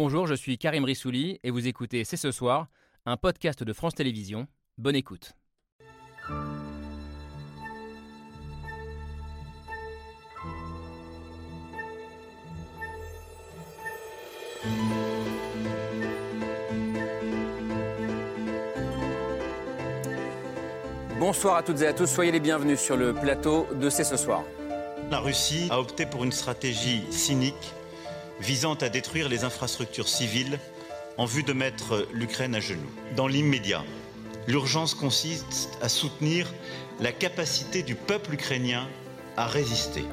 Bonjour, je suis Karim Rissouli et vous écoutez C'est ce soir, un podcast de France Télévisions. Bonne écoute. Bonsoir à toutes et à tous, soyez les bienvenus sur le plateau de C'est ce soir. La Russie a opté pour une stratégie cynique visant à détruire les infrastructures civiles en vue de mettre l'Ukraine à genoux. Dans l'immédiat, l'urgence consiste à soutenir la capacité du peuple ukrainien à résister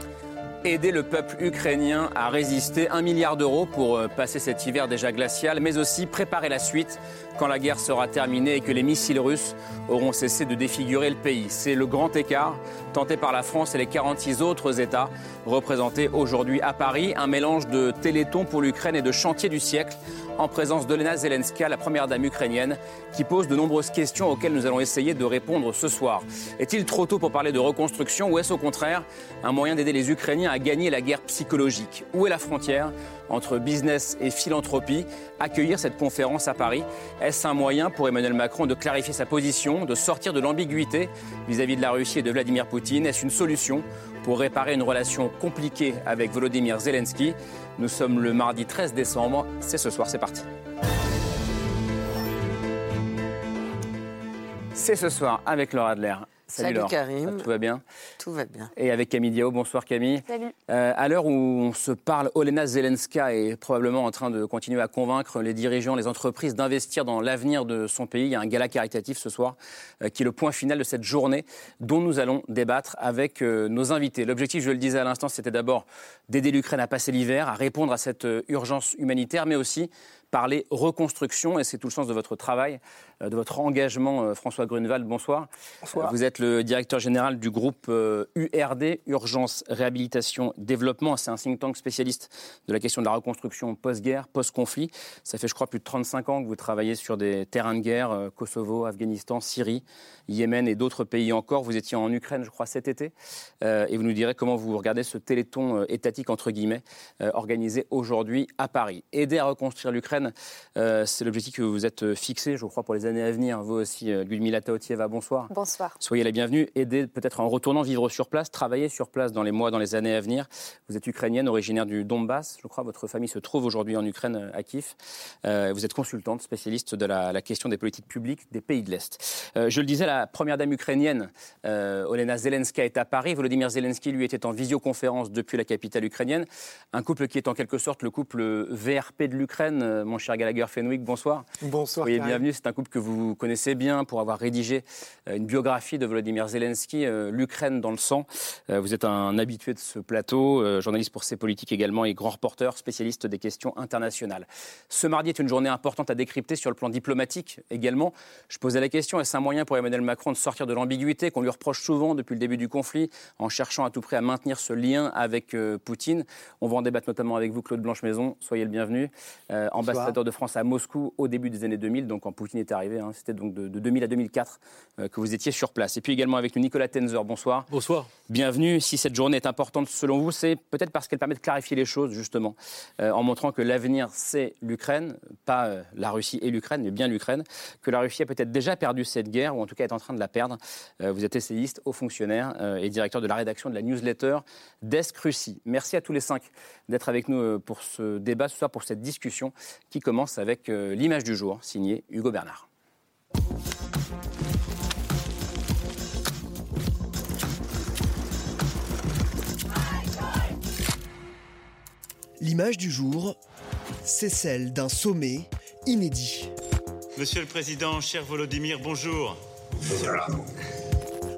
aider le peuple ukrainien à résister. Un milliard d'euros pour euh, passer cet hiver déjà glacial, mais aussi préparer la suite quand la guerre sera terminée et que les missiles russes auront cessé de défigurer le pays. C'est le grand écart tenté par la France et les 46 autres États représentés aujourd'hui à Paris. Un mélange de téléthon pour l'Ukraine et de chantier du siècle en présence d'Olena Zelenska, la première dame ukrainienne, qui pose de nombreuses questions auxquelles nous allons essayer de répondre ce soir. Est-il trop tôt pour parler de reconstruction ou est-ce au contraire un moyen d'aider les Ukrainiens à gagner la guerre psychologique? Où est la frontière? Entre business et philanthropie Accueillir cette conférence à Paris, est-ce un moyen pour Emmanuel Macron de clarifier sa position, de sortir de l'ambiguïté vis-à-vis de la Russie et de Vladimir Poutine? Est-ce une solution pour réparer une relation compliquée avec Volodymyr Zelensky? Nous sommes le mardi 13 décembre. C'est ce soir, c'est parti. C'est ce soir avec Laura Adler. Salut, Karim. Tout va bien Tout va bien. Et avec Camille Diao. Bonsoir Camille. Salut. Euh, à l'heure où on se parle, Olena Zelenska est probablement en train de continuer à convaincre les dirigeants, les entreprises d'investir dans l'avenir de son pays. Il y a un gala caritatif ce soir euh, qui est le point final de cette journée dont nous allons débattre avec euh, nos invités. L'objectif, je le disais à l'instant, c'était d'abord d'aider l'Ukraine à passer l'hiver, à répondre à cette urgence humanitaire, mais aussi parler reconstruction, et c'est tout le sens de votre travail, euh, de votre engagement. Euh, François Grunewald, bonsoir. Bonsoir. Vous êtes le directeur général du groupe URD, euh, Urgence, Réhabilitation, Développement. C'est un think tank spécialiste de la question de la reconstruction post-guerre, post-conflit. Ça fait, je crois, plus de 35 ans que vous travaillez sur des terrains de guerre, Kosovo, Afghanistan, Syrie, Yémen et d'autres pays encore. Vous étiez en Ukraine, je crois, cet été, et vous nous direz comment vous regardez ce téléthon étatique, entre guillemets, organisé aujourd'hui à Paris. Aider à reconstruire l'Ukraine, euh, c'est l'objectif que vous êtes fixé, je crois, pour les années à venir. Vous aussi, euh, Ludmila Taotieva, bonsoir. Bonsoir. Soyez la bienvenue. Aidez peut-être en retournant vivre sur place, travailler sur place dans les mois, dans les années à venir. Vous êtes ukrainienne, originaire du Donbass, je crois. Votre famille se trouve aujourd'hui en Ukraine, à Kiev. Euh, vous êtes consultante, spécialiste de la, question des politiques publiques des pays de l'Est. je le disais, la première dame ukrainienne, Olena Zelenska, est à Paris. Volodymyr Zelensky, lui, était en visioconférence depuis la capitale ukrainienne. Un couple qui est en quelque sorte le couple VRP de l'Ukraine mon cher Gallagher Fenwick. Bonsoir. Bonsoir. Soyez bienvenue. C'est un couple que vous connaissez bien pour avoir rédigé euh, une biographie de Volodymyr Zelensky, euh, L'Ukraine dans le sang. Euh, vous êtes un habitué de ce plateau, journaliste pour ses politiques également et grand reporter, spécialiste des questions internationales. Ce mardi est une journée importante à décrypter sur le plan diplomatique également. Je posais la question est-ce un moyen pour Emmanuel Macron de sortir de l'ambiguïté qu'on lui reproche souvent depuis le début du conflit en cherchant à tout prix à maintenir ce lien avec Poutine? On va en débattre notamment avec vous, Claude Blanche-Maison. Soyez le bienvenu. ambassadeur de France à Moscou au début des années 2000, donc quand Poutine est arrivé. Hein, C'était donc de, 2000 à 2004 euh, que vous étiez sur place. Et puis également avec nous Nicolas Tenzer. Bonsoir. Bonsoir. Bienvenue. Si cette journée est importante selon vous, c'est peut-être parce qu'elle permet de clarifier les choses, justement, euh, en montrant que l'avenir, c'est l'Ukraine, pas euh, la Russie et l'Ukraine, mais bien l'Ukraine, que la Russie a peut-être déjà perdu cette guerre, ou en tout cas est en train de la perdre. vous êtes essayiste, haut fonctionnaire et directeur de la rédaction de la newsletter d'Esc Russie. Merci à tous les cinq d'être avec nous pour ce débat, ce soir, pour cette discussion qui commence avec euh, l'image du jour, signée Hugo Bernard. L'image du jour, c'est celle d'un sommet inédit. Monsieur le Président, cher Volodymyr, bonjour.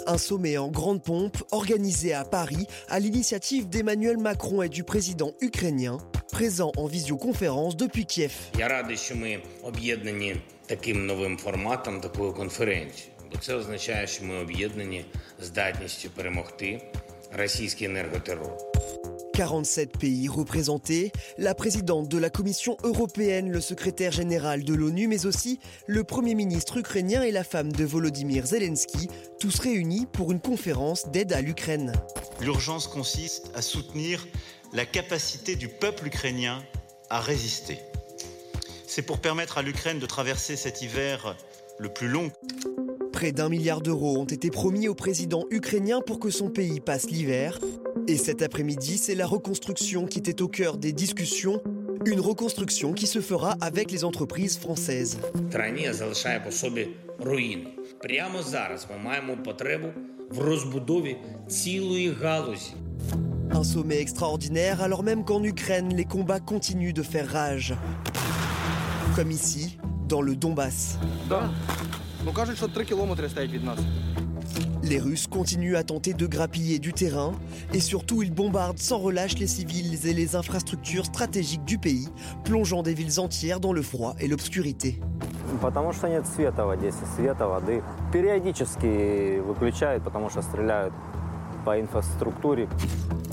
Un sommet en grande pompe organisé à Paris à l'initiative d'Emmanuel Macron et du président ukrainien présent en visioconférence depuis Kiev. Я радий, що ми об'єднані таким новим форматом, такою конференцією. Бо це означає, що ми об'єднані здатністю перемогти російський енерготерор. 47 pays représentés, la présidente de la Commission européenne, le secrétaire général de l'ONU, mais aussi le Premier ministre ukrainien et la femme de Volodymyr Zelensky, tous réunis pour une conférence d'aide à l'Ukraine. L'urgence consiste à soutenir la capacité du peuple ukrainien à résister. C'est pour permettre à l'Ukraine de traverser cet hiver le plus long. Près d'un milliard d'euros ont été promis au président ukrainien pour que son pays passe l'hiver. Et cet après-midi, c'est la reconstruction qui était au cœur des discussions. Une reconstruction qui se fera avec les entreprises françaises. Un sommet extraordinaire alors même qu'en Ukraine, les combats continuent de faire rage. Comme ici, dans le Donbass. Ну кажуть, що 3 кілометри стоять від нас. Les Russes continuent à tenter de grappiller du terrain et surtout ils bombardent sans relâche les civils et les infrastructures stratégiques du pays, plongeant des villes entières dans le froid et l'obscurité. Потому что нет света в Одессе, света, воды. Периодически выключают, потому что стреляют по инфраструктуре.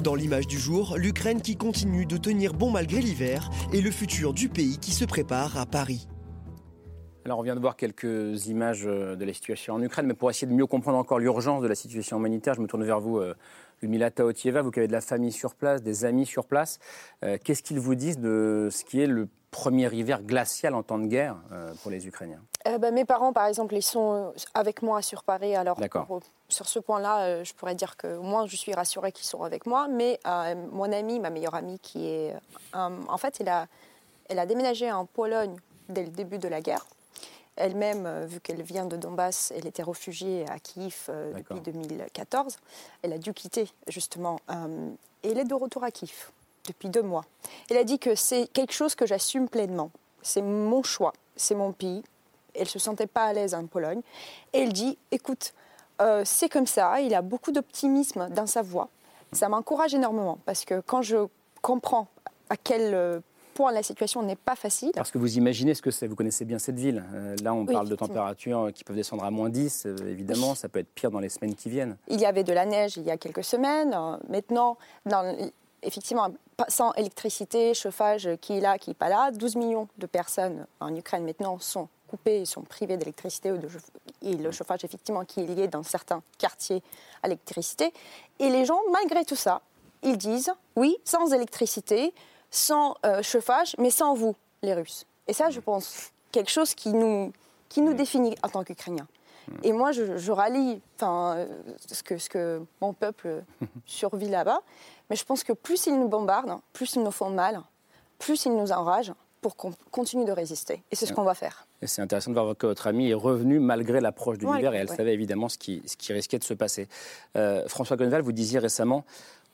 Dans l'image du jour, l'Ukraine qui continue de tenir bon malgré l'hiver et le futur du pays qui se prépare à Paris. Alors on vient de voir quelques images euh, de la situation en Ukraine, mais pour essayer de mieux comprendre encore l'urgence de la situation humanitaire, je me tourne vers vous, euh, Ludmila Taotieva, vous qui avez de la famille sur place, des amis sur place. Euh, Qu'est-ce qu'ils vous disent de ce qui est le premier hiver glacial en temps de guerre pour les Ukrainiens? Euh, bah, mes parents, par exemple, ils sont avec moi sur Paris. Alors, pour- sur ce point-là, je pourrais dire que moi, je suis rassurée qu'ils sont avec moi. Mais euh, mon amie, ma meilleure amie, qui est. euh, en fait, elle a, elle a déménagé en Pologne dès le début de la guerre. Elle-même, euh, vu qu'elle vient de Donbass, elle était réfugiée à Kiev euh, depuis 2014. Elle a dû quitter, justement. euh, et elle est de retour à Kiev depuis deux mois. Elle a dit que c'est quelque chose que j'assume pleinement. C'est mon choix, c'est mon pays. Elle se sentait pas à l'aise en Pologne. Et elle dit, écoute, euh, c'est comme ça, il a beaucoup d'optimisme dans sa voix. Ça m'encourage énormément parce que quand je comprends à quel euh, point la situation n'est pas facile, Parce que vous imaginez ce que c'est, vous connaissez bien cette ville. Euh, là, on Oui, parle de températures qui peuvent descendre à moins 10, euh, évidemment, ça peut être pire dans les semaines qui viennent. il y avait de la neige il y a quelques semaines. Euh, Maintenant, dans- effectivement, sans électricité, chauffage qui est là, qui n'est pas là, 12 millions de personnes en Ukraine maintenant sont coupées, sont privées d'électricité et le chauffage effectivement qui est lié dans certains quartiers à l'électricité. Et les gens, malgré tout ça, ils disent oui, sans électricité, sans euh, chauffage, mais sans vous, les Russes. Et ça, je pense, quelque chose qui nous, qui nous définit en tant qu'Ukrainiens. Et moi, je, je rallie enfin, euh, ce, que, ce que mon peuple survit là-bas. Mais je pense que plus ils nous bombardent, plus ils nous font mal, plus ils nous enragent pour qu'on continue de résister. Et c'est ce qu'on va faire. C'est intéressant de voir que votre amie est revenue malgré l'approche de Ouais, l'hiver et elle ouais. savait évidemment ce qui, ce qui risquait de se passer. Euh, François Gonneval, vous disiez récemment,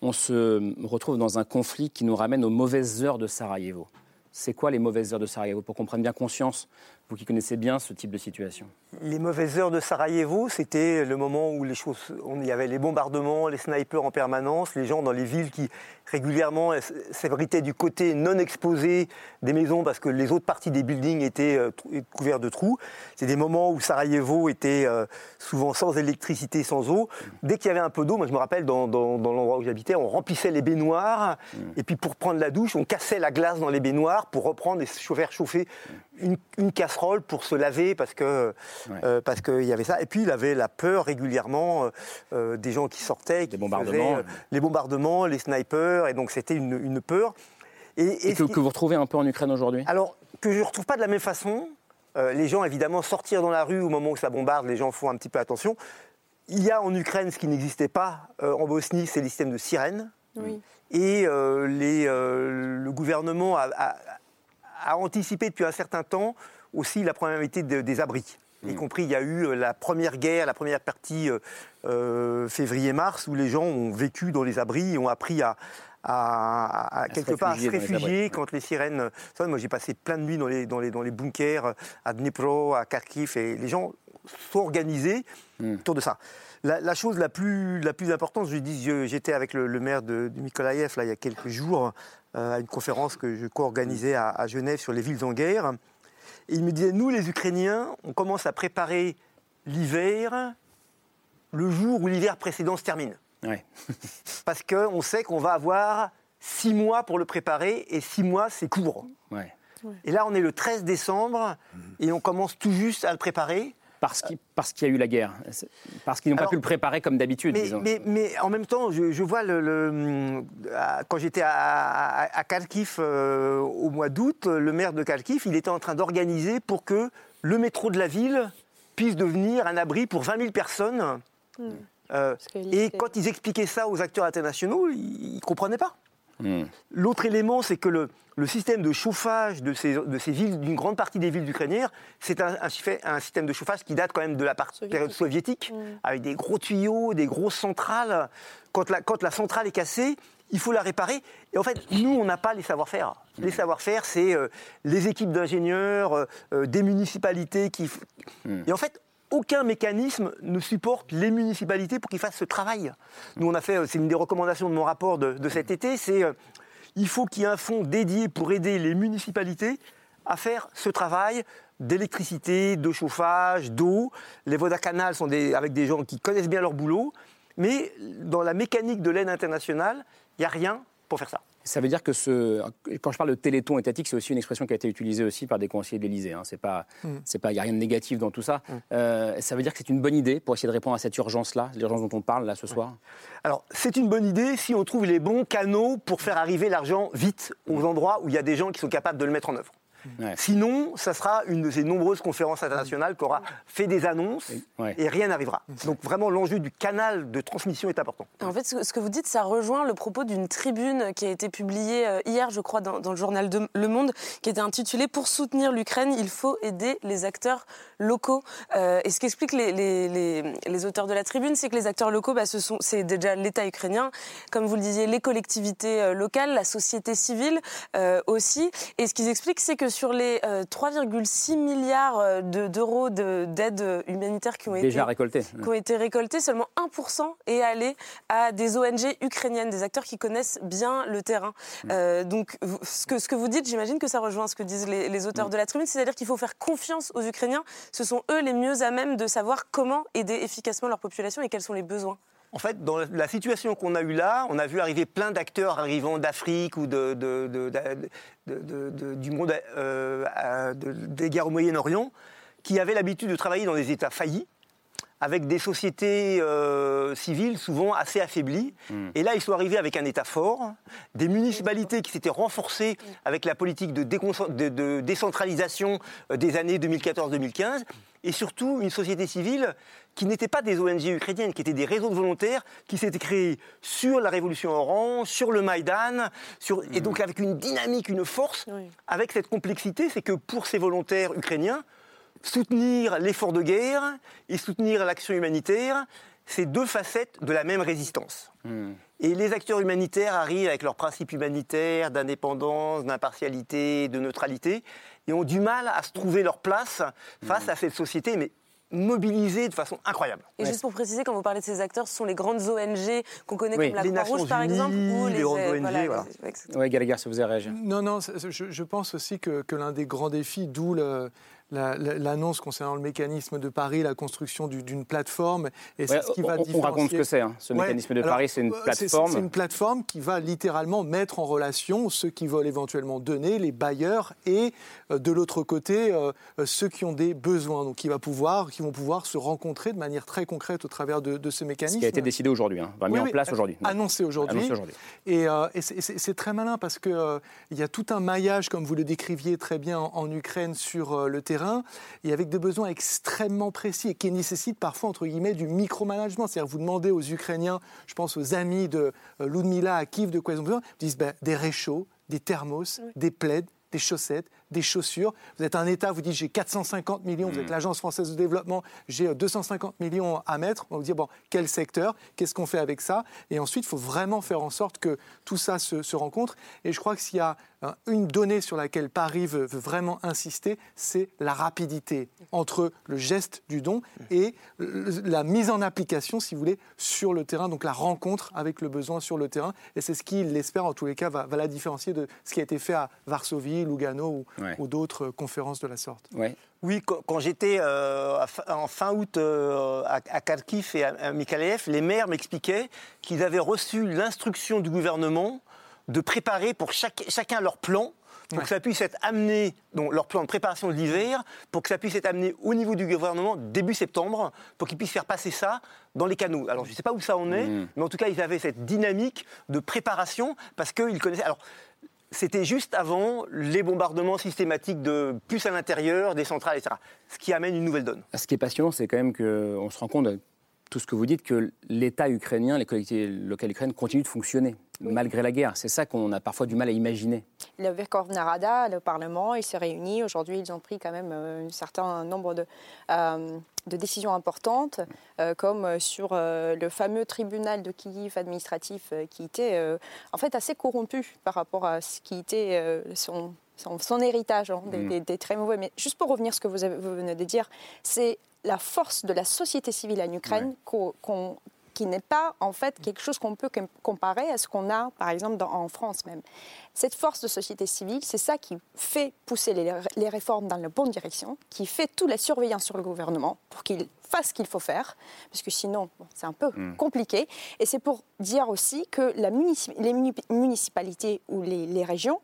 on se retrouve dans un conflit qui nous ramène aux mauvaises heures de Sarajevo. C'est quoi les mauvaises heures de Sarajevo Pour qu'on prenne bien conscience, vous qui connaissez bien ce type de situation. Les mauvaises heures de Sarajevo, c'était le moment où les choses, on- il y avait les bombardements, les snipers en permanence, les gens dans les villes qui régulièrement s'abritaient du côté non exposé des maisons parce que les autres parties des buildings étaient euh, couvertes de trous. C'est des moments où Sarajevo était euh, souvent sans électricité, sans eau. Dès qu'il y avait un peu d'eau, moi je me rappelle dans, dans- dans l'endroit où j'habitais, on remplissait les baignoires et puis pour prendre la douche, on cassait la glace dans les baignoires pour reprendre et se faire chauffer une, une casserole pour se laver parce que Ouais. euh, parce qu'il y avait ça. Et puis il avait la peur régulièrement euh, euh, des gens qui sortaient, qui Des bombardements. faisaient, euh, les bombardements, les snipers, et donc c'était une, une peur. Et, Et et que, ce qui- que vous retrouvez un peu en Ukraine aujourd'hui? Alors que je ne retrouve pas de la même façon. euh, les gens, évidemment, sortir dans la rue au moment où ça bombarde, les gens font un petit peu attention. Il y a en Ukraine ce qui n'existait pas euh, en Bosnie, c'est les systèmes de sirènes. Oui. Et euh, les, euh, le gouvernement a, a- a anticipé depuis un certain temps aussi la de- des abris. Y compris, il y a eu euh, la première guerre, la première partie euh, euh, février-mars, où les gens ont vécu dans les abris et ont appris à, à- à- à se quelque part à se réfugier les quand les sirènes. moi, j'ai passé plein de nuits dans les, dans, les, dans les bunkers à Dnipro, à Kharkiv, et les gens sont organisés autour de ça. La, la chose la plus, la plus importante, je dis, j'étais avec le, le maire de, de Mykolaïev là, il y a quelques jours euh, à une conférence que je co-organisais à, à Genève sur les villes en guerre. Et il me disait, nous les Ukrainiens, on commence à préparer l'hiver le jour où l'hiver précédent se termine. Ouais. Parce qu'on sait qu'on va avoir six mois pour le préparer, et six mois, c'est court. Ouais. Et là, on est le 13 décembre, et on commence tout juste à le préparer. Parce qu'il parce qu'il y a eu la guerre, parce qu'ils n'ont pas pu le préparer comme d'habitude. Mais, disons. mais- mais en même temps, je, je vois le, le- à- quand j'étais à, à- à Kharkiv euh, au mois d'août, le maire de Kharkiv, il était en train d'organiser pour que le métro de la ville puisse devenir un abri pour 20 000 personnes. Euh, que et quand ils expliquaient ça aux acteurs internationaux, ils ne comprenaient pas. Hmm. L'autre élément, c'est que le, le système de chauffage de ces, de ces villes, d'une grande partie des villes ukrainiennes, c'est un, un système de chauffage qui date quand même de la Soviétique. période soviétique, avec des gros tuyaux, des grosses centrales. Quand la, quand la centrale est cassée, il faut la réparer. Et en fait, nous, on n'a pas les savoir-faire. Les savoir-faire, c'est euh, les équipes d'ingénieurs, euh, euh, des municipalités qui. Et en fait, aucun mécanisme ne supporte les municipalités pour qu'ils fassent ce travail. Nous, on a fait, euh, c'est une des recommandations de mon rapport de, cet été, c'est euh, il faut qu'il y ait un fonds dédié pour aider les municipalités à faire ce travail d'électricité, de chauffage, d'eau. Les Vodacanal sont avec des gens qui connaissent bien leur boulot, mais dans la mécanique de l'aide internationale, il n'y a rien pour faire ça. Ça veut dire que ce, quand je parle de téléthon étatique, c'est aussi une expression qui a été utilisée aussi par des conseillers de l'Élysée. Hein. C'est pas, c'est pas, il n'y a rien de négatif dans tout ça. Euh, ça veut dire que c'est une bonne idée pour essayer de répondre à cette urgence-là, l'urgence dont on parle là ce soir? Alors, c'est une bonne idée si on trouve les bons canaux pour faire arriver l'argent vite aux endroits où il y a des gens qui sont capables de le mettre en œuvre. Ouais. Sinon, ça sera une de ces nombreuses conférences internationales qui aura fait des annonces Ouais. et rien n'arrivera. Donc vraiment, l'enjeu du canal de transmission est important. En fait, ce que vous dites, ça rejoint le propos d'une tribune qui a été publiée euh, hier, je crois, dans, dans le journal de Le Monde, qui était intitulée Pour soutenir l'Ukraine, il faut aider les acteurs locaux. Euh, et ce qu'expliquent les, les, les, les auteurs de la tribune, c'est que les acteurs locaux, bah, ce sont, c'est déjà l'État ukrainien, comme vous le disiez, les collectivités euh, locales, la société civile euh, aussi. Et ce qu'ils expliquent, c'est que sur les euh, 3,6 milliards euh, de- d'euros de- d'aide humanitaire qui ont été Déjà récolté. qui ont été récoltés, seulement 1% est allé à des ONG ukrainiennes, des acteurs qui connaissent bien le terrain. Euh, donc, ce que, ce que vous dites, j'imagine que ça rejoint ce que disent les, les auteurs de la tribune, c'est-à-dire qu'il faut faire confiance aux Ukrainiens. Ce sont eux les mieux à même de savoir comment aider efficacement leur population et quels sont les besoins. En fait, dans la situation qu'on a eue là, on a vu arriver plein d'acteurs arrivant d'Afrique ou du monde euh, des guerres au Moyen-Orient, qui avaient l'habitude de travailler dans des États faillis, avec des sociétés euh, civiles souvent assez affaiblies. Et là, ils sont arrivés avec un État fort, des municipalités qui s'étaient renforcées avec la politique de, déconcent- de- de décentralisation euh, des années 2014-2015, et surtout une société civile qui n'était pas des ONG ukrainiennes, qui étaient des réseaux de volontaires qui s'étaient créés sur la Révolution orange, sur le Maïdan, sur, et donc avec une dynamique, une force, Oui. avec cette complexité, c'est que pour ces volontaires ukrainiens, soutenir l'effort de guerre et soutenir l'action humanitaire, c'est deux facettes de la même résistance. Et les acteurs humanitaires arrivent avec leurs principes humanitaires d'indépendance, d'impartialité, de neutralité, et ont du mal à se trouver leur place face à cette société, mais mobilisée de façon incroyable. Et juste pour préciser, quand vous parlez de ces acteurs, ce sont les grandes ONG qu'on connaît Oui. comme la Les Croix-Rouge, par exemple, ou les grandes euh, ONG, voilà. les-. Oui, Gallagher, ça vous a réagi. Non, non, je pense aussi que, que l'un des grands défis, d'où le- la- la- l'annonce concernant le mécanisme de Paris, la construction du- d'une plateforme, et c'est Ouais, ce qui va on, on raconte ce que différencier- c'est, hein, ce Ouais, mécanisme de alors, Paris, c'est une euh, plateforme. C'est une plateforme qui va littéralement mettre en relation ceux qui veulent éventuellement donner, les bailleurs, et euh, de l'autre côté, euh, ceux qui ont des besoins. Donc, qui, va pouvoir, qui vont pouvoir se rencontrer de manière très concrète au travers de, de ce Ce mécanisme. qui a été décidé aujourd'hui, hein, mis Oui, en oui, place aujourd'hui. Annoncé aujourd'hui. Aujourd'hui. Et, euh, et c'est- très malin parce qu'il il y a tout un maillage, comme vous le décriviez très bien en, en Ukraine, sur le terrain, et avec des besoins extrêmement précis et qui nécessitent parfois, entre guillemets, du micromanagement. C'est-à-dire, vous demandez aux Ukrainiens, je pense aux amis de euh, Ludmila à Kiev, de quoi ils ont besoin, ils disent ben, des réchauds, des thermos, des plaids, des chaussettes, des chaussures. Vous êtes un État, vous dites j'ai 450 millions, vous êtes l'Agence française de développement, j'ai euh, 250 millions à mettre. On va vous dire, bon, quel secteur Qu'est-ce qu'on fait avec ça? Et ensuite, il faut vraiment faire en sorte que tout ça se, se rencontre. Et je crois que s'il y a une donnée sur laquelle Paris veut, veut vraiment insister, c'est la rapidité entre le geste du don et la mise en application, si vous voulez, sur le terrain, donc la rencontre avec le besoin sur le terrain. Et c'est ce qui, il l'espère, en tous les cas, va, va la différencier de ce qui a été fait à Varsovie, Lugano ou, Ouais. ou d'autres euh, conférences de la sorte. Ouais. Oui, quand, j'étais euh, en fin août euh, à, Kharkiv et à, Mykolaiv, les maires m'expliquaient qu'ils avaient reçu l'instruction du gouvernement de préparer pour chaque- chacun leur plan pour que ça puisse être amené, donc leur plan de préparation de l'hiver, pour que ça puisse être amené au niveau du gouvernement début septembre, pour qu'ils puissent faire passer ça dans les canaux. Alors je ne sais pas où ça en est, Mm. mais en tout cas ils avaient cette dynamique de préparation parce qu'ils connaissaient. Alors c'était juste avant les bombardements systématiques de plus à l'intérieur, des centrales, etc. Ce qui amène une nouvelle donne. Ce qui est passionnant, c'est quand même qu'on se rend compte, tout ce que vous dites, que l'État ukrainien, les collectivités locales ukrainiennes continuent de fonctionner, malgré la guerre. C'est ça qu'on a parfois du mal à imaginer. Le Verkhovna Rada, le Parlement, il se réunit. Aujourd'hui, ils ont pris quand même euh, un certain nombre de, euh, de décisions importantes, euh, comme sur euh, le fameux tribunal de Kiev administratif qui était en fait assez corrompu par rapport à ce qui était son, héritage, hein, des, Mm. des- des très mauvais. Mais juste pour revenir à ce que vous, avez- vous venez de dire, c'est la force de la société civile en Ukraine qu'on- qui n'est pas en fait quelque chose qu'on peut com- comparer à ce qu'on a par exemple dans- en France même. Cette force de société civile, c'est ça qui fait pousser les, les réformes dans la bonne direction, qui fait toute la surveillance sur le gouvernement pour qu'il fasse ce qu'il faut faire, parce que sinon bon, c'est un peu Mm. compliqué. Et c'est pour dire aussi que la munici- les muni- municipalités ou les, les régions,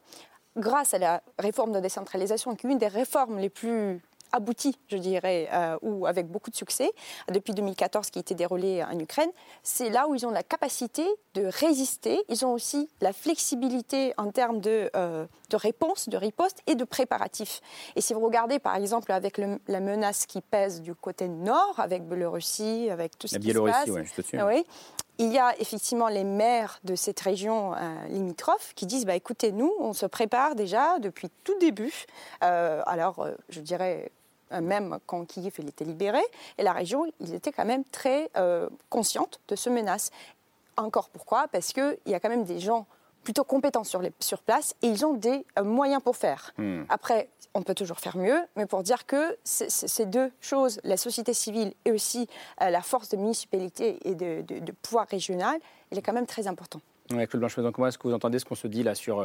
grâce à la réforme de décentralisation, qui est une des réformes les plus abouties, je dirais, euh, ou avec beaucoup de succès, depuis 2014 qui a été déroulée en Ukraine, c'est là où ils ont la capacité de résister. Ils ont aussi la flexibilité en termes de, euh, de réponse, de riposte et de préparatifs. Et si vous regardez, par exemple, avec le- la menace qui pèse du côté nord, avec Biélorussie, avec tout ce La qui se Biélorussie, passe, ouais, juste au-dessus. oui, il y a effectivement les maires de cette région euh, limitrophe qui disent bah, écoutez, nous, on se prépare déjà depuis tout début. Euh, alors, euh, je dirais. Même quand Kiev était libéré, et la région, ils étaient quand même très conscientes de ce menace. Encore pourquoi? Parce qu'il y a quand même des gens plutôt compétents sur, les, sur place et ils ont des euh, moyens pour faire. Hmm. Après, on peut toujours faire mieux, mais pour dire que ces deux choses, la société civile et aussi euh, la force de municipalité et de, de- de pouvoir régional, il est quand même très important. Ouais, Claude Blanche, comment est-ce que vous entendez ce qu'on se dit là sur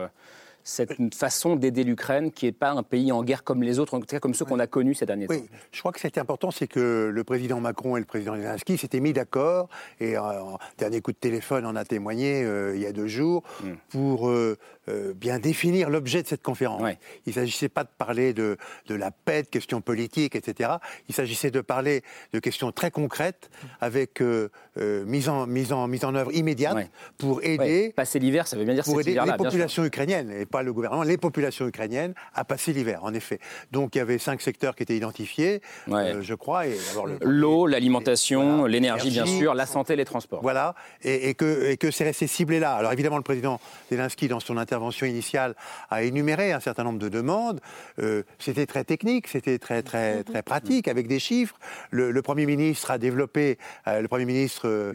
euh, cette façon d'aider l'Ukraine, qui n'est pas un pays en guerre comme les autres, en tout cas comme ceux qu'on a connus ces derniers temps Oui, je crois que ce qui important, c'est que le président Macron et le président Zelensky s'étaient mis d'accord, et euh, un dernier coup de téléphone en a témoigné euh, il y a deux jours, Hmm. pour euh, euh, bien définir l'objet de cette conférence. Il ne s'agissait pas de parler de, de la paix, de questions politiques, etc. Il s'agissait de parler de questions très concrètes, avec euh, euh, mise, en, mise, en, mise en œuvre immédiate, pour aider... passer l'hiver, ça veut bien dire pour aider les sûr. populations ukrainiennes, et pas le gouvernement, les populations ukrainiennes à passer l'hiver, en effet. Donc il y avait cinq secteurs qui étaient identifiés, euh, je crois. Le- L'eau, l'alimentation, l'énergie, bien sûr, la santé, les transports. Voilà, et, et que, et que c'est resté ciblé là. Alors évidemment, le président Zelensky, dans son intervention initiale, a énuméré un certain nombre de demandes. Euh, c'était très technique, c'était très, très, très pratique, avec des chiffres. Le, le Premier ministre a développé, euh, le Premier ministre euh,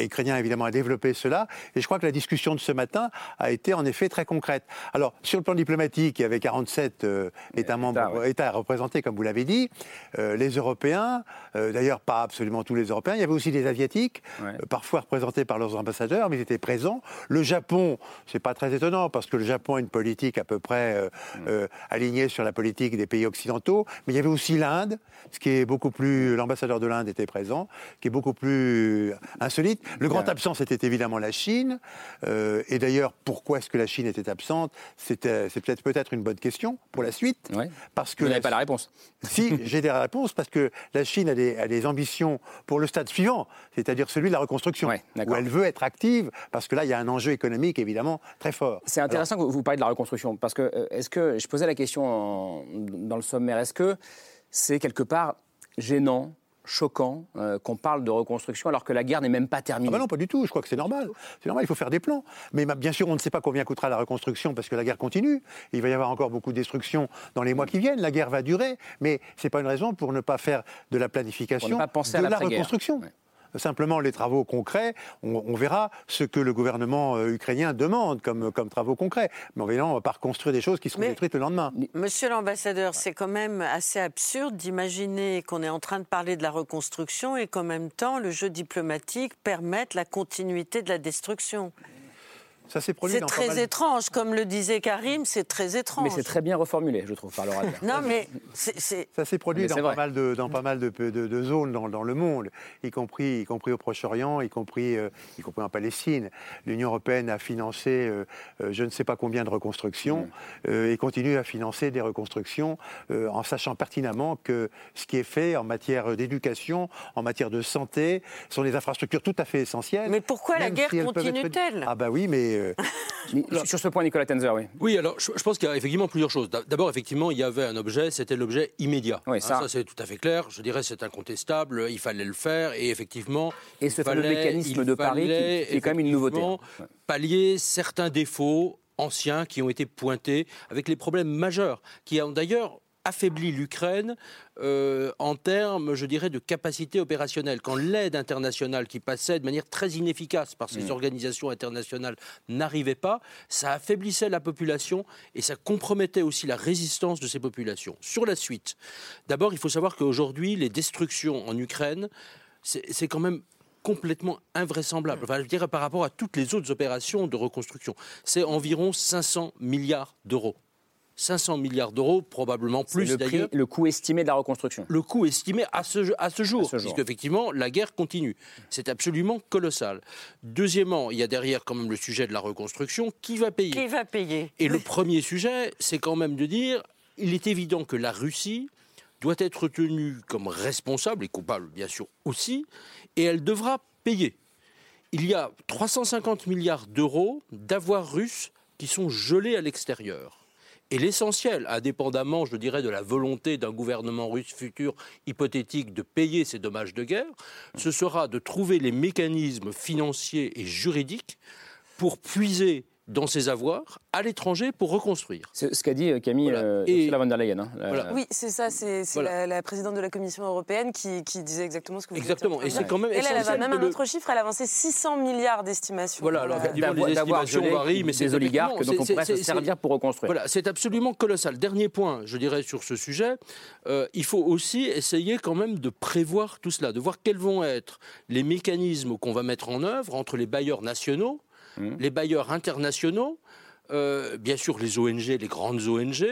ukrainien, évidemment, a développé cela. Et je crois que la discussion de ce matin a été en effet très concrète. Alors, sur le plan diplomatique, il y avait 47 euh, États membres, États représentés, comme vous l'avez dit. Euh, les Européens, euh, d'ailleurs pas absolument tous les Européens, il y avait aussi des Asiatiques, euh, parfois représentés par leurs ambassadeurs, mais ils étaient présents. Le Japon, c'est pas très étonnant, parce que le Japon a une politique à peu près euh, euh, alignée sur la politique des pays occidentaux, mais il y avait aussi l'Inde, ce qui est beaucoup plus... L'ambassadeur de l'Inde était présent, qui est beaucoup plus insolite. Le grand absent, c'était évidemment la Chine. Euh, et d'ailleurs, pourquoi est-ce que la Chine était absente C'est peut-être peut-être une bonne question pour la suite. Parce que Vous n'avez pas la réponse. Si, j'ai des réponses parce que la Chine a des, a des ambitions pour le stade suivant, c'est-à-dire celui de la reconstruction, où elle veut être active, parce que là, il y a un enjeu économique évidemment très fort. C'est intéressant que vous parliez de la reconstruction, parce que euh, est-ce que, je posais la question en- dans le sommaire, est-ce que c'est quelque part gênant choquant euh, qu'on parle de reconstruction alors que la guerre n'est même pas terminée. Ah bah non, pas du tout. Je crois que c'est normal. C'est normal, il faut faire des plans. Mais ma- bien sûr, on ne sait pas combien coûtera la reconstruction parce que la guerre continue. Il va y avoir encore beaucoup de destruction dans les mois qui viennent. La guerre va durer. Mais ce n'est pas une raison pour ne pas faire de la planification Pour ne pas penser à de la l'après-guerre. reconstruction. Simplement, les travaux concrets, on, on verra ce que le gouvernement euh, ukrainien demande comme, comme travaux concrets. Mais ne va pas reconstruire des choses qui seront détruites le lendemain. Monsieur l'ambassadeur, c'est quand même assez absurde d'imaginer qu'on est en train de parler de la reconstruction et qu'en même temps, le jeu diplomatique permette la continuité de la destruction. Ça s'est produit C'est très mal- étrange, comme le disait Karim, c'est très étrange. Mais c'est très bien reformulé, je trouve, par l'orateur. Non, mais c'est-. Ça s'est produit dans pas, mal de, dans pas mal de, de- de zones dans, dans le monde, y compris, y compris au Proche-Orient, y, compris, euh, y compris en Palestine. L'Union européenne a financé euh, euh, je ne sais pas combien de reconstructions euh, et continue à financer des reconstructions euh, en sachant pertinemment que ce qui est fait en matière d'éducation, en matière de santé, sont des infrastructures tout à fait essentielles. Mais pourquoi la guerre si être- continue-t-elle? Ah bah oui, mais... euh, Sur ce point, Nicolas Tenzer, oui. Oui, alors je, je pense qu'il y a effectivement plusieurs choses. D'a- D'abord, effectivement, il y avait un objet, c'était l'objet immédiat. Oui, Hein, ça- c'est tout à fait clair. Je dirais c'est incontestable. Il fallait le faire et effectivement. Et ce il fameux fallait- mécanisme de Paris qui- est quand même une nouveauté. Pallier certains défauts anciens qui ont été pointés avec les problèmes majeurs qui ont d'ailleurs affaibli l'Ukraine euh, en termes, je dirais, de capacité opérationnelle. Quand l'aide internationale qui passait de manière très inefficace par ces Mm. organisations internationales n'arrivait pas, ça affaiblissait la population et ça compromettait aussi la résistance de ces populations. Sur la suite, d'abord, il faut savoir qu'aujourd'hui, les destructions en Ukraine, c'est c'est quand même complètement invraisemblable. Enfin, je dirais par rapport à toutes les autres opérations de reconstruction. C'est environ 500 milliards d'euros. 500 milliards d'euros, probablement plus le, prix- d'ailleurs. le coût estimé de la reconstruction. Le coût estimé à ce, à ce jour, À ce jour. puisque effectivement la guerre continue. C'est absolument colossal. Deuxièmement, il y a derrière quand même le sujet de la reconstruction. Qui va payer? Qui va payer? Et le premier sujet, c'est quand même de dire, il est évident que la Russie doit être tenue comme responsable, et coupable bien sûr aussi, et elle devra payer. Il y a 350 milliards d'euros d'avoirs russes qui sont gelés à l'extérieur. Et l'essentiel, indépendamment, je dirais, de la volonté d'un gouvernement russe futur hypothétique de payer ces dommages de guerre, ce sera de trouver les mécanismes financiers et juridiques pour puiser dans ces avoirs à l'étranger pour reconstruire. C'est ce qu'a dit euh, Camille Voilà. euh, Et- Ursula von der Leyen. hein, la- Voilà. Oui, c'est ça, c'est Voilà. la, la présidente de la Commission européenne qui, qui disait exactement ce que vous Exactement, et c'est dire. quand même Elle, elle avait même un le- autre chiffre, elle a avancé 600 milliards d'estimations. Voilà, alors les estimations varient, mais c'est des oligarques dont on pourrait se servir pour reconstruire. Voilà, c'est absolument colossal. Dernier point, je dirais, sur ce sujet, euh, il faut aussi essayer quand même de prévoir tout cela, de voir quels vont être les mécanismes qu'on va mettre en œuvre entre les bailleurs nationaux, Mmh. les bailleurs internationaux, euh, bien sûr les ONG, les grandes ONG,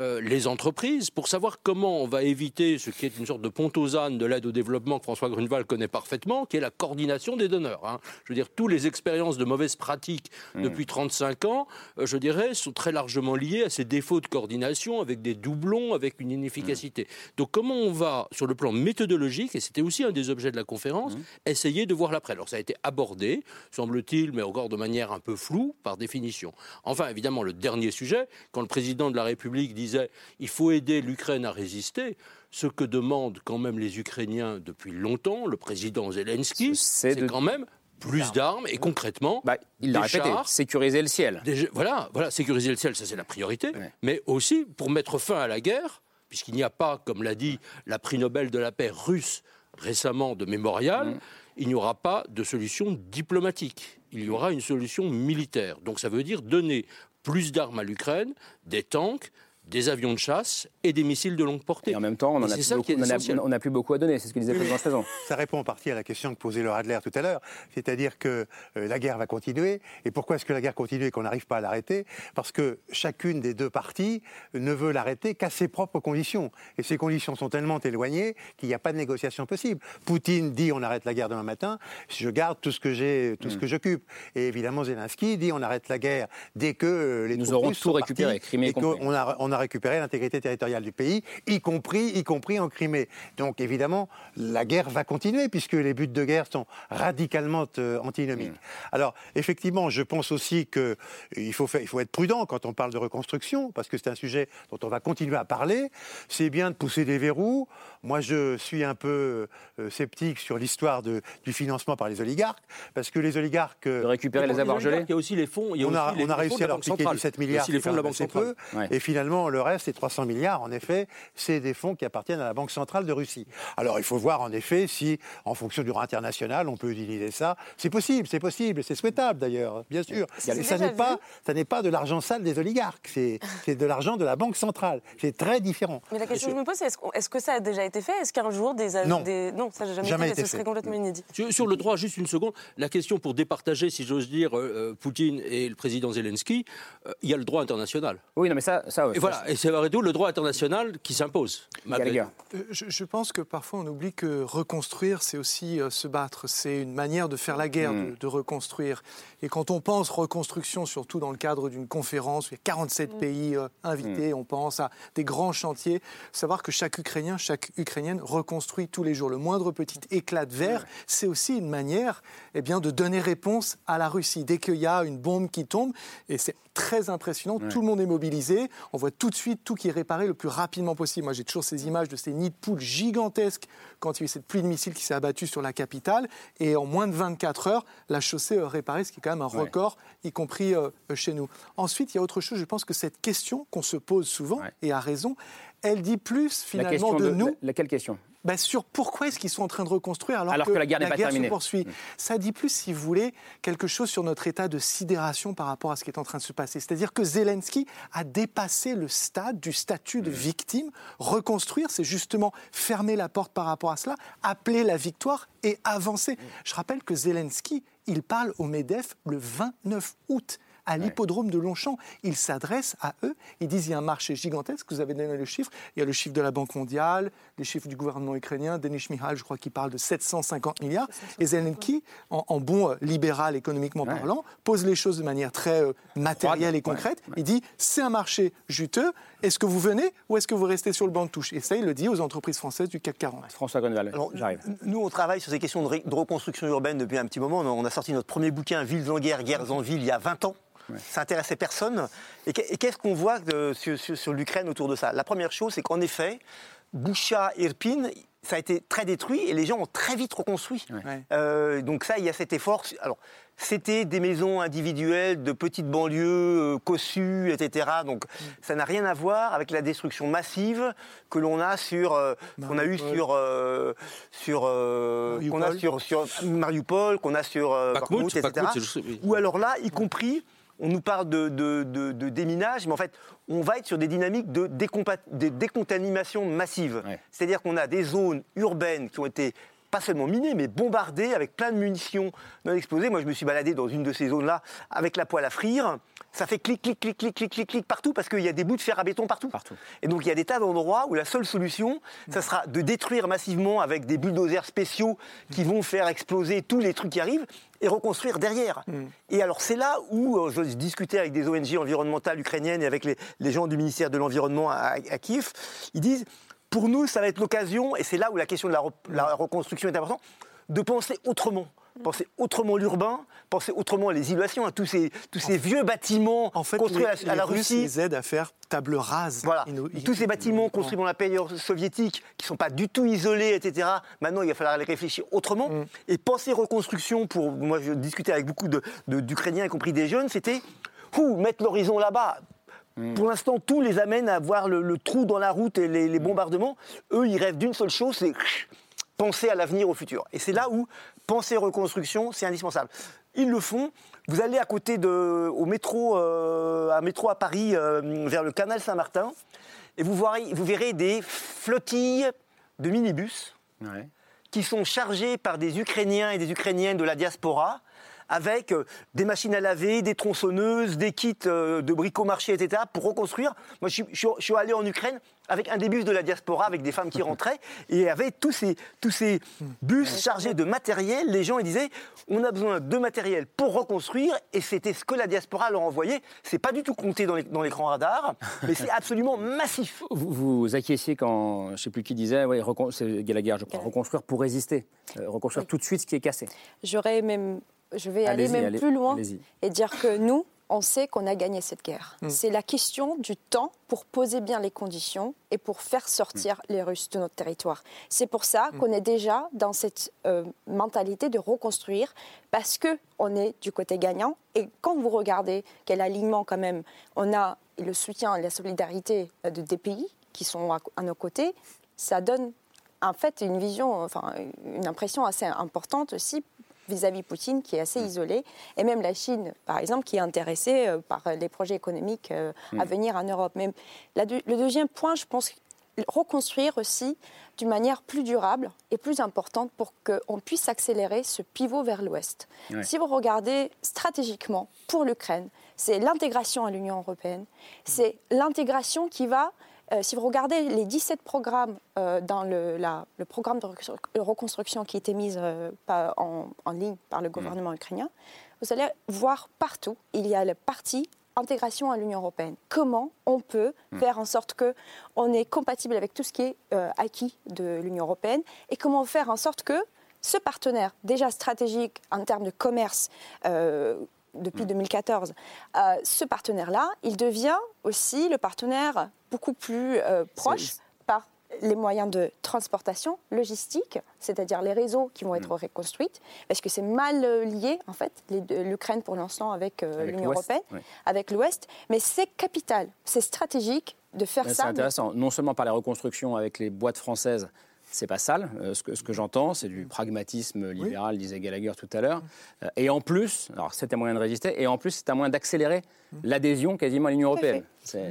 euh, les entreprises, pour savoir comment on va éviter ce qui est une sorte de pont aux ânes de l'aide au développement que François Grunewald connaît parfaitement, qui est la coordination des donneurs. hein. Je veux dire, toutes les expériences de mauvaises pratiques depuis 35 ans, euh, je dirais, sont très largement liées à ces défauts de coordination, avec des doublons, avec une inefficacité. Donc comment on va, sur le plan méthodologique, et c'était aussi un des objets de la conférence, essayer de voir l'après. Alors ça a été abordé, semble-t-il, mais encore de manière un peu floue, par définition. Enfin, évidemment, le dernier sujet, quand le président de la République disait il faut aider l'Ukraine à résister, ce que demandent quand même les Ukrainiens depuis longtemps, le président Zelensky, c'est de- quand même plus d'armes et concrètement Bah, il l'a répété, chars, sécuriser le ciel. des- voilà, voilà, sécuriser le ciel, ça c'est la priorité, mais aussi pour mettre fin à la guerre, puisqu'il n'y a pas, comme l'a dit la prix Nobel de la paix russe récemment de Mémorial, Mm. il n'y aura pas de solution diplomatique, il y aura une solution militaire. Donc ça veut dire donner plus d'armes à l'Ukraine, des tanks, des avions de chasse et des missiles de longue portée. Et en même temps, on plus n'a plus beaucoup à donner, c'est ce que disait le président. Ça répond en partie à la question que posait le Adler tout à l'heure, c'est-à-dire que euh, la guerre va continuer. Et pourquoi est-ce que la guerre continue et qu'on n'arrive pas à l'arrêter? Parce que chacune des deux parties ne veut l'arrêter qu'à ses propres conditions. Et ces conditions sont tellement éloignées qu'il n'y a pas de négociation possible. Poutine dit on arrête la guerre demain matin, je garde tout ce que j'ai, tout ce Mm. que j'occupe. Et évidemment Zelensky dit on arrête la guerre dès que euh, les Nous troupes aurons tout sont récupéré, Crimée et compris. qu'on a, on a récupéré l'intégrité territoriale du pays, y compris, y compris en Crimée. Donc évidemment, la guerre va continuer puisque les buts de guerre sont radicalement euh, antinomiques. Alors effectivement, je pense aussi qu'il faut, faire- il faut être prudent quand on parle de reconstruction parce que c'est un sujet dont on va continuer à parler. C'est bien de pousser des verrous. Moi, je suis un peu euh, sceptique sur l'histoire de- du financement par les oligarques parce que les oligarques De récupérer les avoirs gelés Il y a aussi les fonds. Il y a on a, aussi les on a fonds réussi à leur piquer centrale. 17 Il y a milliards, aussi les fonds de la Banque peu. centrale. Ouais. Et finalement, le reste, ces 300 milliards, en effet, c'est des fonds qui appartiennent à la Banque centrale de Russie. Alors, il faut voir, en effet, si, en fonction du droit international, on peut utiliser ça. C'est possible, c'est possible, c'est souhaitable d'ailleurs, bien sûr. Mais ça n'est pas, ça n'est pas de l'argent sale des oligarques, c'est c'est de l'argent de la Banque centrale. C'est très différent. Mais la question que je me pose, c'est est-ce est-ce que ça a déjà été fait? Est-ce qu'un jour des, Non. des- non, ça n'a jamais, Jamais été été fait. Ce serait complètement inédit. Sur, sur le droit, juste une seconde, la question pour départager, si j'ose dire, euh, euh, Poutine et le président Zelensky, euh, il y a le droit international. Oui, non, mais ça, ça. Et voilà, et c'est vrai tout le droit international qui s'impose. malgré. Euh, Je, je pense que parfois on oublie que reconstruire, c'est aussi euh, se battre. C'est une manière de faire la guerre, Mm. de, de reconstruire. Et quand on pense reconstruction, surtout dans le cadre d'une conférence où il y a 47 pays euh, invités, on pense à des grands chantiers, savoir que chaque Ukrainien, chaque Ukrainienne reconstruit tous les jours. Le moindre petit éclat de verre, c'est aussi une manière eh bien, de donner réponse à la Russie. Dès qu'il y a une bombe qui tombe, et c'est très impressionnant, tout le monde est mobilisé, on voit tout de suite tout qui est réparé le plus rapidement possible. Moi, j'ai toujours ces images de ces nids de poules gigantesques quand il y a eu cette pluie de missiles qui s'est abattue sur la capitale, et en moins de 24 heures, la chaussée réparée, ce qui est quand même un Ouais. record, y compris euh, chez nous. Ensuite, il y a autre chose, je pense que cette question qu'on se pose souvent, et à raison, elle dit plus finalement de, de, nous la- laquelle question? Bah, sur pourquoi est-ce qu'ils sont en train de reconstruire alors, Alors que la guerre n'est pas se terminée. Mm. poursuit. Ça dit plus, si vous voulez, quelque chose sur notre état de sidération par rapport à ce qui est en train de se passer. C'est-à-dire que Zelensky a dépassé le stade du statut Mm. de victime. Reconstruire, c'est justement fermer la porte par rapport à cela, appeler la victoire et avancer. Mm. Je rappelle que Zelensky, il parle au MEDEF le 29 août à l'hippodrome de Longchamp. Il s'adresse à eux. Ils disent il y a un marché gigantesque. Vous avez donné le chiffre. Il y a le chiffre de la Banque mondiale, les chiffres du gouvernement ukrainien. Denis Mihal, je crois qu'il parle de 750 milliards. Et Zelensky, en, en bon euh, libéral économiquement parlant, pose les choses de manière très euh, matérielle et concrète. Il dit c'est un marché juteux. Est-ce que vous venez ou est-ce que vous restez sur le banc de touche? Et ça, il le dit aux entreprises françaises du CAC 40. François Gonneval, Alors, j'arrive. Nous, on travaille sur ces questions de, de reconstruction urbaine depuis un petit moment. On a- On a sorti notre premier bouquin, Villes en guerre, guerres en ville, il y a 20 ans. Ça intéressait personne. Et qu'est- et qu'est-ce qu'on voit de- sur, sur- sur l'Ukraine autour de ça? La première chose, c'est qu'en effet, Boucha, Irpin, ça a été très détruit et les gens ont très vite reconstruit. Euh, donc ça, il y a cet effort. Alors, c'était des maisons individuelles de petites banlieues euh, cossues, etc. Donc, ça n'a rien à voir avec la destruction massive que l'on a sur, euh, qu'on a eu sur, euh, sur, euh, qu'on a Mariupol. sur, sur Mariupol, qu'on a sur euh, Bakhmout, Bakhmout, etc. Ou alors là, y compris, on nous parle de, de- de- de déminage, mais en fait, on va être sur des dynamiques de décontamination massive. C'est-à-dire qu'on a des zones urbaines qui ont été pas seulement minées, mais bombardées avec plein de munitions non explosées. Moi, je me suis baladé dans une de ces zones-là avec la poêle à frire. Ça fait clic, clic, clic, clic, clic, clic, clic partout parce qu'il y a des bouts de fer à béton partout. Et donc, il y a des tas d'endroits où la seule solution, ça sera de détruire massivement avec des bulldozers spéciaux qui vont faire exploser tous les trucs qui arrivent et reconstruire derrière. Et alors, c'est là où euh, je discutais avec des ONG environnementales ukrainiennes et avec les, les gens du ministère de l'Environnement à, à Kiev. Ils disent, pour nous, ça va être l'occasion, et c'est là où la question de la, re- la reconstruction est importante, de penser autrement. Penser autrement l'urbain, penser autrement les isolations, à tous ces, tous ces vieux bâtiments En fait, construits les, à, la- à la les Russes Russie. les aident à faire table rase. Voilà. Tous ces bâtiments construits dans la période soviétique, qui ne sont pas du tout isolés, etc. Maintenant, il va falloir les réfléchir autrement. Mm. Et penser reconstruction, pour moi, je discutais avec beaucoup de- de- d'Ukrainiens, y compris des jeunes, c'était ouh, mettre l'horizon là-bas. Mm. Pour l'instant, tout les amène à voir le, le trou dans la route et les, les bombardements. Eux, ils rêvent d'une seule chose, c'est penser à l'avenir, au futur. Et c'est là où penser reconstruction, c'est indispensable. Ils le font. Vous allez à côté de, au métro, euh, un métro à Paris, euh, vers le canal Saint-Martin, et vous, verrez, vous verrez des flottilles de minibus qui sont chargés par des Ukrainiens et des Ukrainiennes de la diaspora avec euh, des machines à laver, des tronçonneuses, des kits euh, de bricomarché, etc., pour reconstruire. Moi, je suis, je allé en Ukraine avec un des bus de la diaspora, avec des femmes qui rentraient, et avec tous ces, tous ces bus chargés de matériel, les gens ils disaient, on a besoin de matériel pour reconstruire, et c'était ce que la diaspora leur envoyait. C'est pas du tout compté dans les- dans l'écran radar, mais c'est absolument massif. Vous, vous acquiesciez quand, je ne sais plus qui disait, ouais, recon- c'est Gallagher, je crois, reconstruire pour résister, Euh, reconstruire tout de suite ce qui est cassé. J'aurais même, je vais aller même allez- plus loin et dire que nous, on sait qu'on a gagné cette guerre. Mm. C'est la question du temps pour poser bien les conditions et pour faire sortir les Russes de notre territoire. C'est pour ça Mm. qu'on est déjà dans cette euh, mentalité de reconstruire parce que on est du côté gagnant. Et quand vous regardez quel alignement quand même, on a le soutien et la solidarité de, des pays qui sont à, nos côtés, ça donne en fait une vision, enfin une impression assez importante aussi vis-à-vis Poutine qui est assez mm. isolé, et même la Chine, par exemple, qui est intéressée euh, par les projets économiques euh, à mm. venir en Europe. Mais le deuxième point, je pense, reconstruire aussi d'une manière plus durable et plus importante pour qu'on puisse accélérer ce pivot vers l'Ouest. Si vous regardez stratégiquement pour l'Ukraine, c'est l'intégration à l'Union européenne, c'est l'intégration qui va euh, si vous regardez les 17 programmes euh, dans le, le, programme de reconstruction qui était mis euh, en, en, ligne par le mm. gouvernement ukrainien, vous allez voir partout, il y a le parti intégration à l'Union européenne. Comment on peut mm. faire en sorte que on est compatible avec tout ce qui est acquis de l'Union européenne et comment faire en sorte que ce partenaire déjà stratégique en termes de commerce depuis 2014, mm. euh, ce partenaire-là, il devient aussi le partenaire beaucoup plus euh, proche par les moyens de transportation logistique, c'est-à-dire les réseaux qui vont être mm. reconstruits, parce que c'est mal euh, lié, en fait, l'Ukraine pour l'instant avec, l'Union européenne, avec l'Ouest, mais c'est capital, c'est stratégique de faire ça. C'est intéressant, non seulement par les reconstructions avec les boîtes françaises c'est pas sale. Euh, ce que, ce que j'entends, c'est du pragmatisme libéral, disait Gallagher tout à l'heure. Euh, et en plus, alors c'est un moyen de résister, et en plus, c'est un moyen d'accélérer l'adhésion quasiment à l'Union européenne.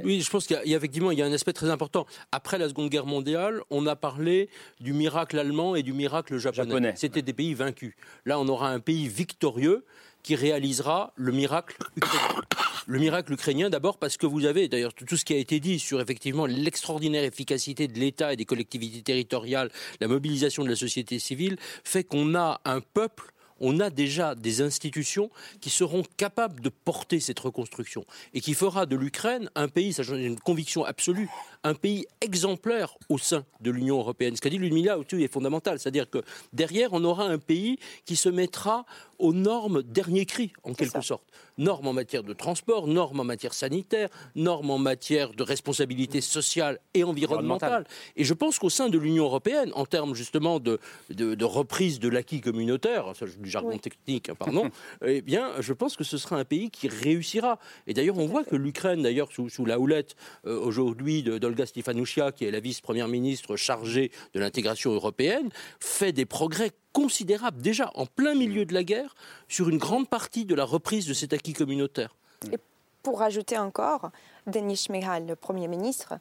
Oui, je pense qu'il y, a effectivement il y a un aspect très important. Après la Seconde Guerre mondiale, on a parlé du miracle allemand et du miracle japonais. C'était des pays vaincus. Là, on aura un pays victorieux qui réalisera le miracle ukrainien. Le miracle ukrainien, d'abord parce que vous avez, d'ailleurs, tout ce qui a été dit sur effectivement l'extraordinaire efficacité de l'État et des collectivités territoriales, la mobilisation de la société civile, fait qu'on a un peuple on a déjà des institutions qui seront capables de porter cette reconstruction et qui fera de l'Ukraine un pays, ça j'en ai une conviction absolue, un pays exemplaire au sein de l'Union européenne. Ce qu'a dit Ludmilla au-dessus est fondamental, c'est-à-dire que derrière, on aura un pays qui se mettra aux normes dernier cri, en quelque sorte. Normes en matière de transport, normes en matière sanitaire, normes en matière de responsabilité sociale et environnementale. Et je pense qu'au sein de l'Union européenne, en termes justement de, de, reprise de l'acquis communautaire, du jargon technique, hein, pardon, eh bien, je pense que ce sera un pays qui réussira. Et d'ailleurs, on voit que l'Ukraine, d'ailleurs, sous, sous, la houlette euh, aujourd'hui d'Olga Stefanouchia, qui est la vice-première ministre chargée de l'intégration européenne, fait des progrès considérable, déjà en plein milieu de la guerre, sur une grande partie de la reprise de cet acquis communautaire. Et pour ajouter encore, Denis Shmihal, le Premier ministre,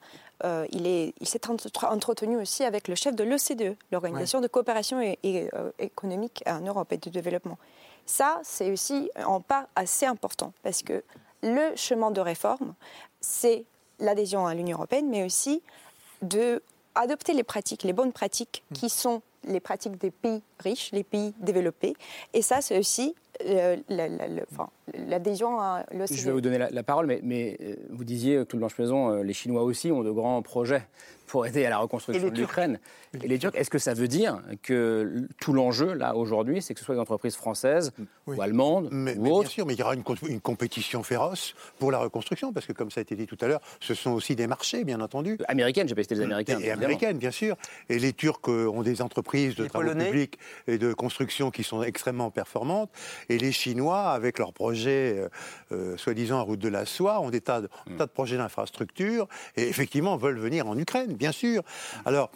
euh, il s'est entretenu aussi avec le chef de l'OCDE, l'Organisation de coopération et, euh, économique en Europe et de développement. Ça, c'est aussi un pas assez important parce que le chemin de réforme, c'est l'adhésion à l'Union européenne, mais aussi de adopter les pratiques, les bonnes pratiques mm. qui sont les pratiques des pays riches, les pays développés. Et ça, c'est aussi l'adhésion à l'OCDE. Je vais vous donner la, parole, mais, mais, euh, vous disiez, tout le Blanche-Maison, euh, les Chinois aussi ont de grands projets pour aider à la reconstruction de l'Ukraine. Et les Turcs, est-ce que ça veut dire que tout l'enjeu, là, aujourd'hui, c'est que ce soit des entreprises françaises ou allemandes mais, ou autres Bien sûr, mais il y aura une, une, compétition féroce pour la reconstruction, parce que, comme ça a été dit tout à l'heure, ce sont aussi des marchés, bien entendu. Américaines, j'ai pas cité les Américaines. Et, américaines, bien sûr. Et les Turcs ont des entreprises de travaux publics et de construction qui sont extrêmement performantes. Et les Chinois, avec leurs projets, euh, euh, soi-disant, route de la soie, ont des tas de, mm. tas de projets d'infrastructures et effectivement veulent venir en Ukraine, bien sûr. Alors,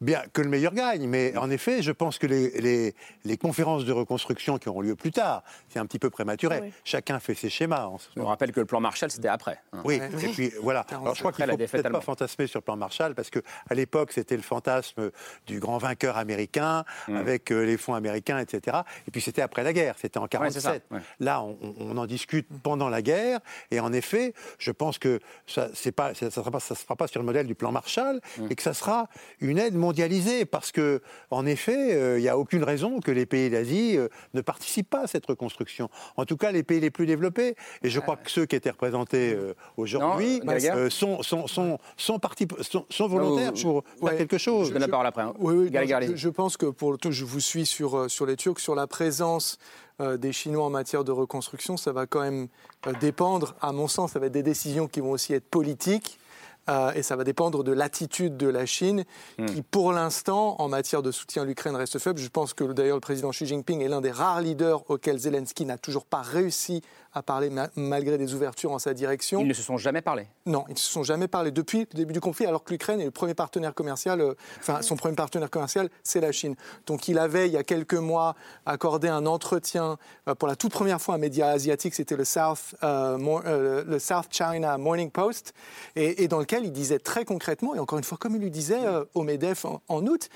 bien que le meilleur gagne. Mais en effet, je pense que les, les, conférences de reconstruction qui auront lieu plus tard, c'est un petit peu prématuré. Chacun fait ses schémas. On rappelle que le plan Marshall, c'était après. Hein. Oui, et puis voilà. Alors je crois qu'il ne faut peut-être pas fantasmer sur le plan Marshall, parce qu'à l'époque, c'était le fantasme du grand vainqueur américain, mm. avec euh, les fonds américains, etc. Et puis c'était après la guerre, c'était en 1947. Là, on, en discute pendant la guerre, et en effet, je pense que ça ne ça, sera pas, ça se fera pas sur le modèle du plan Marshall, mm. et que ça sera une aide mondialisé parce que, en effet, euh, il n'y a aucune raison que les pays d'Asie euh, ne participent pas à cette reconstruction. En tout cas, les pays les plus développés. Et je crois que ceux qui étaient représentés euh, aujourd'hui sont, sont, sont, sont, partis, sont, volontaires pour faire quelque chose. Je donne la parole après. Hein. Oui, je, pense que pour le tout, je vous suis sur, sur les Turcs, sur la présence des Chinois en matière de reconstruction, ça va quand même dépendre, à mon sens, ça va être des décisions qui vont aussi être politiques. Euh, et ça va dépendre de l'attitude de la Chine, hmm. qui pour l'instant, en matière de soutien à l'Ukraine, reste faible. Je pense que d'ailleurs le président Xi Jinping est l'un des rares leaders auxquels Zelensky n'a toujours pas réussi à parler malgré des ouvertures en sa direction. Ils ne se sont jamais parlé Non, ils ne se sont jamais parlé depuis le début du conflit, alors que l'Ukraine est le premier partenaire commercial, euh, enfin son premier partenaire commercial, c'est la Chine. Donc il avait, il y a quelques mois, accordé un entretien euh, pour la toute première fois à un média asiatique, c'était le South, euh, le South China Morning Post, et, dans lequel il disait très concrètement, et encore une fois, comme il lui disait au MEDEF en août,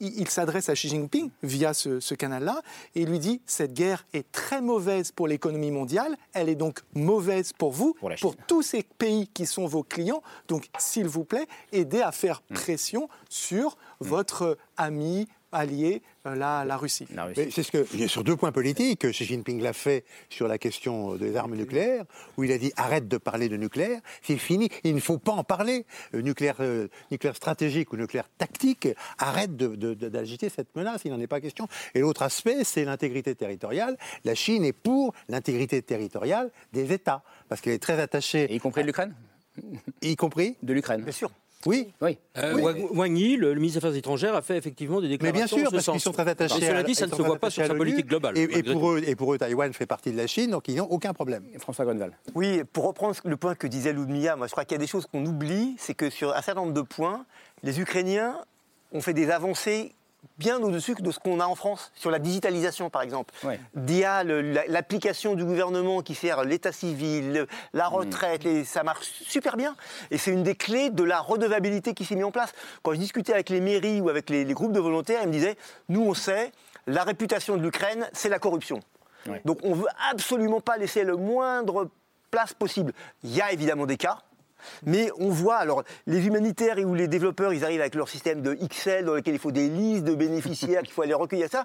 il, s'adresse à Xi Jinping via ce, canal-là et il lui dit cette guerre est très mauvaise pour l'économie mondiale, elle est donc mauvaise pour vous, pour, tous ces pays qui sont vos clients. Donc, s'il vous plaît, aidez à faire hmm. pression sur hmm. votre ami, allié euh, la, la, Russie. C'est ce que, sur deux points politiques, Xi Jinping l'a fait sur la question des armes nucléaires, où il a dit arrête de parler de nucléaire, c'est fini, il ne faut pas en parler. Euh, nucléaire, euh, nucléaire stratégique ou nucléaire tactique, arrête d'agiter cette menace, il n'en est pas question. Et l'autre aspect, c'est l'intégrité territoriale. La Chine est pour l'intégrité territoriale des États, parce qu'elle est très attachée. y compris de l'Ukraine? Y compris De l'Ukraine. Bien sûr. Oui. oui. Euh, Wang Yi, le, ministre des Affaires étrangères, a fait effectivement des déclarations. Mais bien sûr, parce qu'ils sont très attachés. Mais cela dit, ça ne se voit pas sur sa politique globale. Et, pour eux, et pour eux, Taïwan fait partie de la Chine, donc ils n'ont aucun problème. François Gonval. Oui, pour reprendre le point que disait Ludmilla, moi je crois qu'il y a des choses qu'on oublie, c'est que sur un certain nombre de points, les Ukrainiens ont fait des avancées bien au-dessus de ce qu'on a en France, sur la digitalisation par exemple. Ouais. DIA, l'application du gouvernement qui sert l'état civil, la mm. retraite, ça marche super bien. Et c'est une des clés de la redevabilité qui s'est mise en place. Quand je discutais avec les mairies ou avec les, groupes de volontaires, ils me disaient, nous on sait, la réputation de l'Ukraine, c'est la corruption. Donc on ne veut absolument pas laisser le moindre place possible. Il y a évidemment des cas, mais on voit, alors, les humanitaires ou les développeurs, ils arrivent avec leur système de XL dans lequel il faut des listes de bénéficiaires, qu'il faut aller recueillir ça.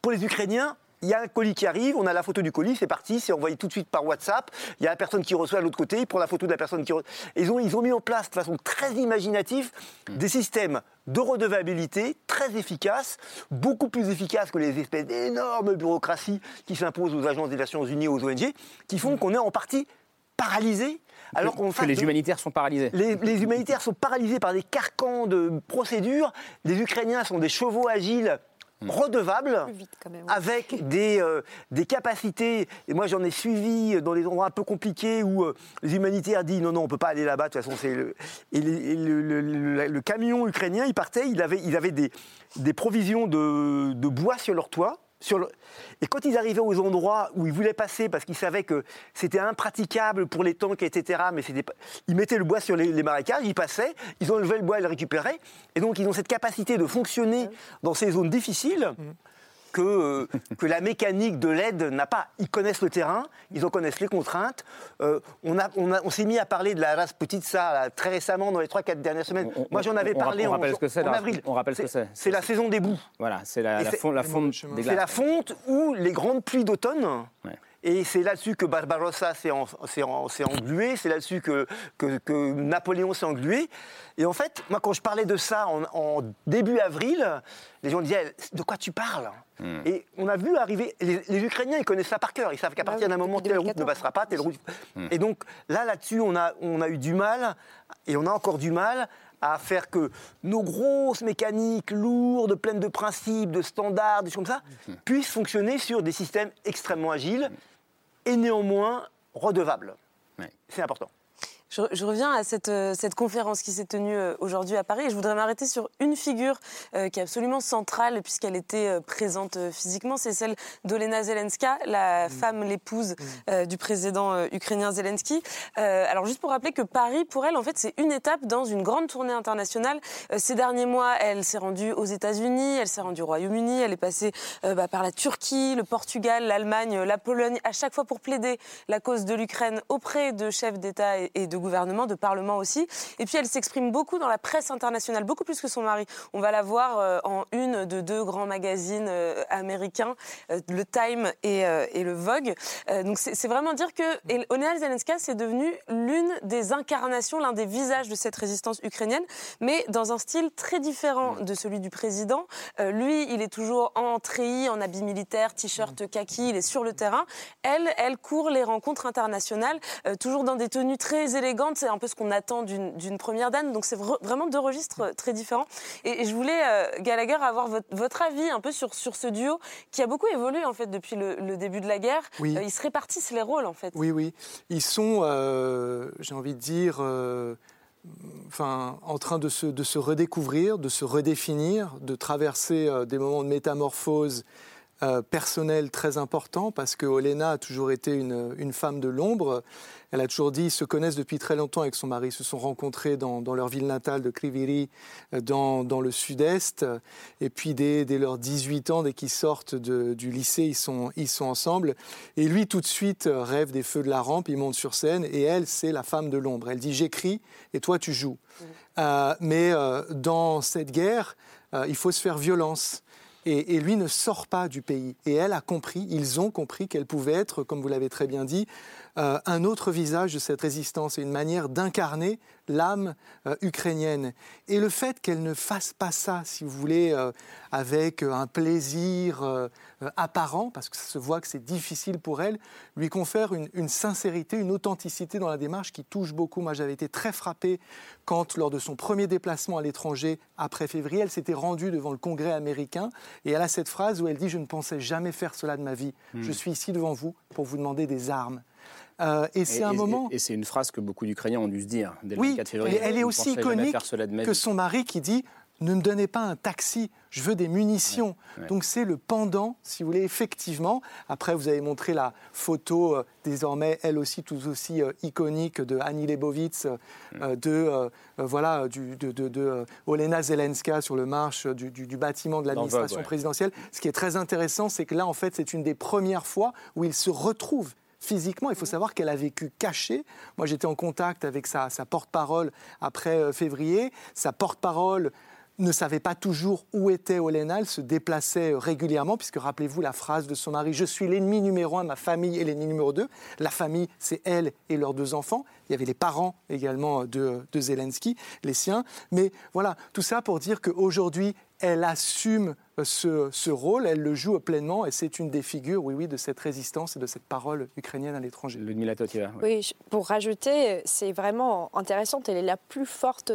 Pour les Ukrainiens, il y a un colis qui arrive, on a la photo du colis, c'est parti, c'est envoyé tout de suite par WhatsApp. Il y a la personne qui reçoit à l'autre côté, il prend la photo de la personne qui reçoit. Ils ont, ils ont mis en place de façon très imaginative des systèmes de redevabilité très efficaces, beaucoup plus efficaces que les espèces d'énormes bureaucraties qui s'imposent aux agences des Nations Unies, aux ONG, qui font qu'on est en partie paralysé alors qu'on que les humanitaires sont paralysés. Les, humanitaires sont paralysés par des carcans de procédures. Les Ukrainiens sont des chevaux agiles hmm. redevables, avec des, euh, des capacités. Et moi, j'en ai suivi dans des endroits un peu compliqués où euh, les humanitaires disent non, non, on ne peut pas aller là-bas. De toute façon, c'est le... Et le, camion ukrainien, il partait, il avait, il avait des, des provisions de, de bois sur leur toit. Et quand ils arrivaient aux endroits où ils voulaient passer, parce qu'ils savaient que c'était impraticable pour les tanks, etc., mais ils mettaient le bois sur les, marécages, ils passaient, ils enlevaient le bois, ils le récupéraient. Et donc, ils ont cette capacité de fonctionner dans ces zones difficiles. Mmh que, euh, que la mécanique de l'aide n'a pas. Ils connaissent le terrain, ils en connaissent les contraintes. Euh, on, a, on, on s'est mis à parler de la race petite ça très récemment, dans les 3-4 dernières semaines. Moi, j'en avais parlé on, en, ce que en, avril. On rappelle ce que c'est. C'est la saison des boues. Voilà, c'est la, la, fonte, la fonte C'est la fonte ou les grandes pluies d'automne. Et c'est là-dessus que Barbarossa s'est englué, c'est là-dessus que, que, Napoléon s'est englué. Et en fait, moi, quand je parlais de ça en, début avril, les gens disaient De quoi tu parles? Hmm. Et on a vu arriver. Les, Ukrainiens, ils connaissent ça par cœur. Ils savent qu'à bah partir d'un moment, telle route ne passera pas, telle route. Hmm. Et donc, là, là-dessus, on a, on a eu du mal, et on a encore du mal à faire que nos grosses mécaniques lourdes, pleines de principes, de standards, des choses comme ça, hmm. puissent fonctionner sur des systèmes extrêmement agiles et néanmoins redevable. C'est important. Je, reviens à cette, euh, cette conférence qui s'est tenue euh, aujourd'hui à Paris et je voudrais m'arrêter sur une figure euh, qui est absolument centrale puisqu'elle était présente physiquement, c'est celle d'Olena Zelenska, la mm. femme, l'épouse mm. du président ukrainien Zelensky. alors juste pour rappeler que Paris, pour elle, en fait, c'est une étape dans une grande tournée internationale. ces derniers mois, elle s'est rendue aux États-Unis, elle s'est rendue au Royaume-Uni, elle est passée bah, par la Turquie, le Portugal, l'Allemagne, la Pologne, à chaque fois pour plaider la cause de l'Ukraine auprès de chefs d'État et de gouvernement, de parlement aussi. Et puis elle s'exprime beaucoup dans la presse internationale, beaucoup plus que son mari. On va la voir euh, en une de deux grands magazines euh, américains, euh, le Time et, le Vogue. donc c'est vraiment dire que Olena Zelenska, c'est devenu l'une des incarnations, l'un des visages de cette résistance ukrainienne, mais dans un style très différent de celui du président. lui, il est toujours en treillis, en habit militaire, t-shirt kaki, il est sur le terrain. Elle, elle court les rencontres internationales, toujours dans des tenues très élégantes élégante, c'est un peu ce qu'on attend d'une première dame. Donc c'est vraiment deux registres très différents. Et, je voulais, euh, Gallagher, avoir votre, avis un peu sur, sur ce duo qui a beaucoup évolué en fait depuis le, début de la guerre. Oui. ils se répartissent les rôles en fait. Oui, oui. Ils sont, j'ai envie de dire enfin, en train de se, de se, redécouvrir, de se redéfinir, de traverser euh, des moments de métamorphose euh, personnelle très importants, parce que Olena a toujours été une, une femme de l'ombre. Elle a toujours dit, ils se connaissent depuis très longtemps avec son mari, ils se sont rencontrés dans, leur ville natale de Kriviri, euh, dans, le sud-est. Et puis dès, leurs 18 ans, dès qu'ils sortent du lycée, ils sont, ils sont ensemble. Et lui, tout de suite, euh, rêve des feux de la rampe, il monte sur scène, et elle, c'est la femme de l'ombre. Elle dit, j'écris, et toi, tu joues. Mmh. Euh, mais dans cette guerre, il faut se faire violence. Et, et, lui ne sort pas du pays. Et elle a compris, ils ont compris qu'elle pouvait être, comme vous l'avez très bien dit, euh, un autre visage de cette résistance et une manière d'incarner l'âme euh, ukrainienne. Et le fait qu'elle ne fasse pas ça, si vous voulez, euh, avec un plaisir apparent, parce que ça se voit que c'est difficile pour elle, lui confère une, une, sincérité, une authenticité dans la démarche qui touche beaucoup. Moi, j'avais été très frappé quand, lors de son premier déplacement à l'étranger, après février, elle s'était rendue devant le Congrès américain et elle a cette phrase où elle dit Je ne pensais jamais faire cela de ma vie. Hmm. Je suis ici devant vous pour vous demander des armes. Euh, et c'est un moment. Et, c'est une phrase que beaucoup d'Ukrainiens ont dû se dire dès le 4 février. elle est aussi iconique que son mari qui dit ne me donnez pas un taxi, je veux des munitions. Donc c'est le pendant, si vous voulez, effectivement. Après, vous avez montré la photo, euh, désormais, elle aussi, tout aussi euh, iconique, de Annie Lebovitz, de, voilà, du, de, de, Olena Zelenska sur le marche du, du, bâtiment de l'administration présidentielle. Ce qui est très intéressant, c'est que là, en fait, c'est une des premières fois où ils se retrouvent physiquement. Il faut savoir qu'elle a vécu cachée. Moi, j'étais en contact avec sa, porte-parole après euh, février. Sa porte-parole ne savait pas toujours où était Olena, elle se déplaçait euh, régulièrement, puisque rappelez-vous la phrase de son mari, je suis l'ennemi numéro un, ma famille est l'ennemi numéro deux. La famille, c'est elle et leurs deux enfants. Il y avait les parents également de, de Zelensky, les siens. Mais voilà, tout ça pour dire qu'aujourd'hui, elle assume euh, ce, rôle, elle le joue pleinement et c'est une des figures, oui, oui, de cette résistance et de cette parole ukrainienne à l'étranger. Ludmila Totiva. Oui. oui, pour rajouter, c'est vraiment intéressant, elle est la plus forte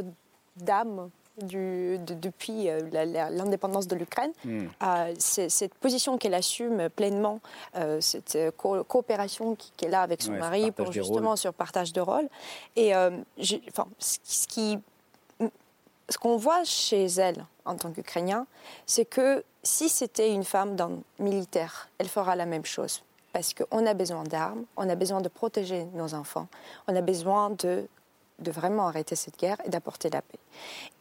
dame du, depuis euh, l'indépendance de l'Ukraine. Hmm. Euh, cette position qu'elle assume pleinement, cette coopération qu'elle a avec son mari pour justement sur partage de rôle. Et enfin, ce qui ce qu'on voit chez elle en tant qu'Ukrainien, c'est que si c'était une femme dans militaire, elle fera la même chose. Parce qu'on a besoin d'armes, on a besoin de protéger nos enfants, on a besoin de, de vraiment arrêter cette guerre et d'apporter la paix.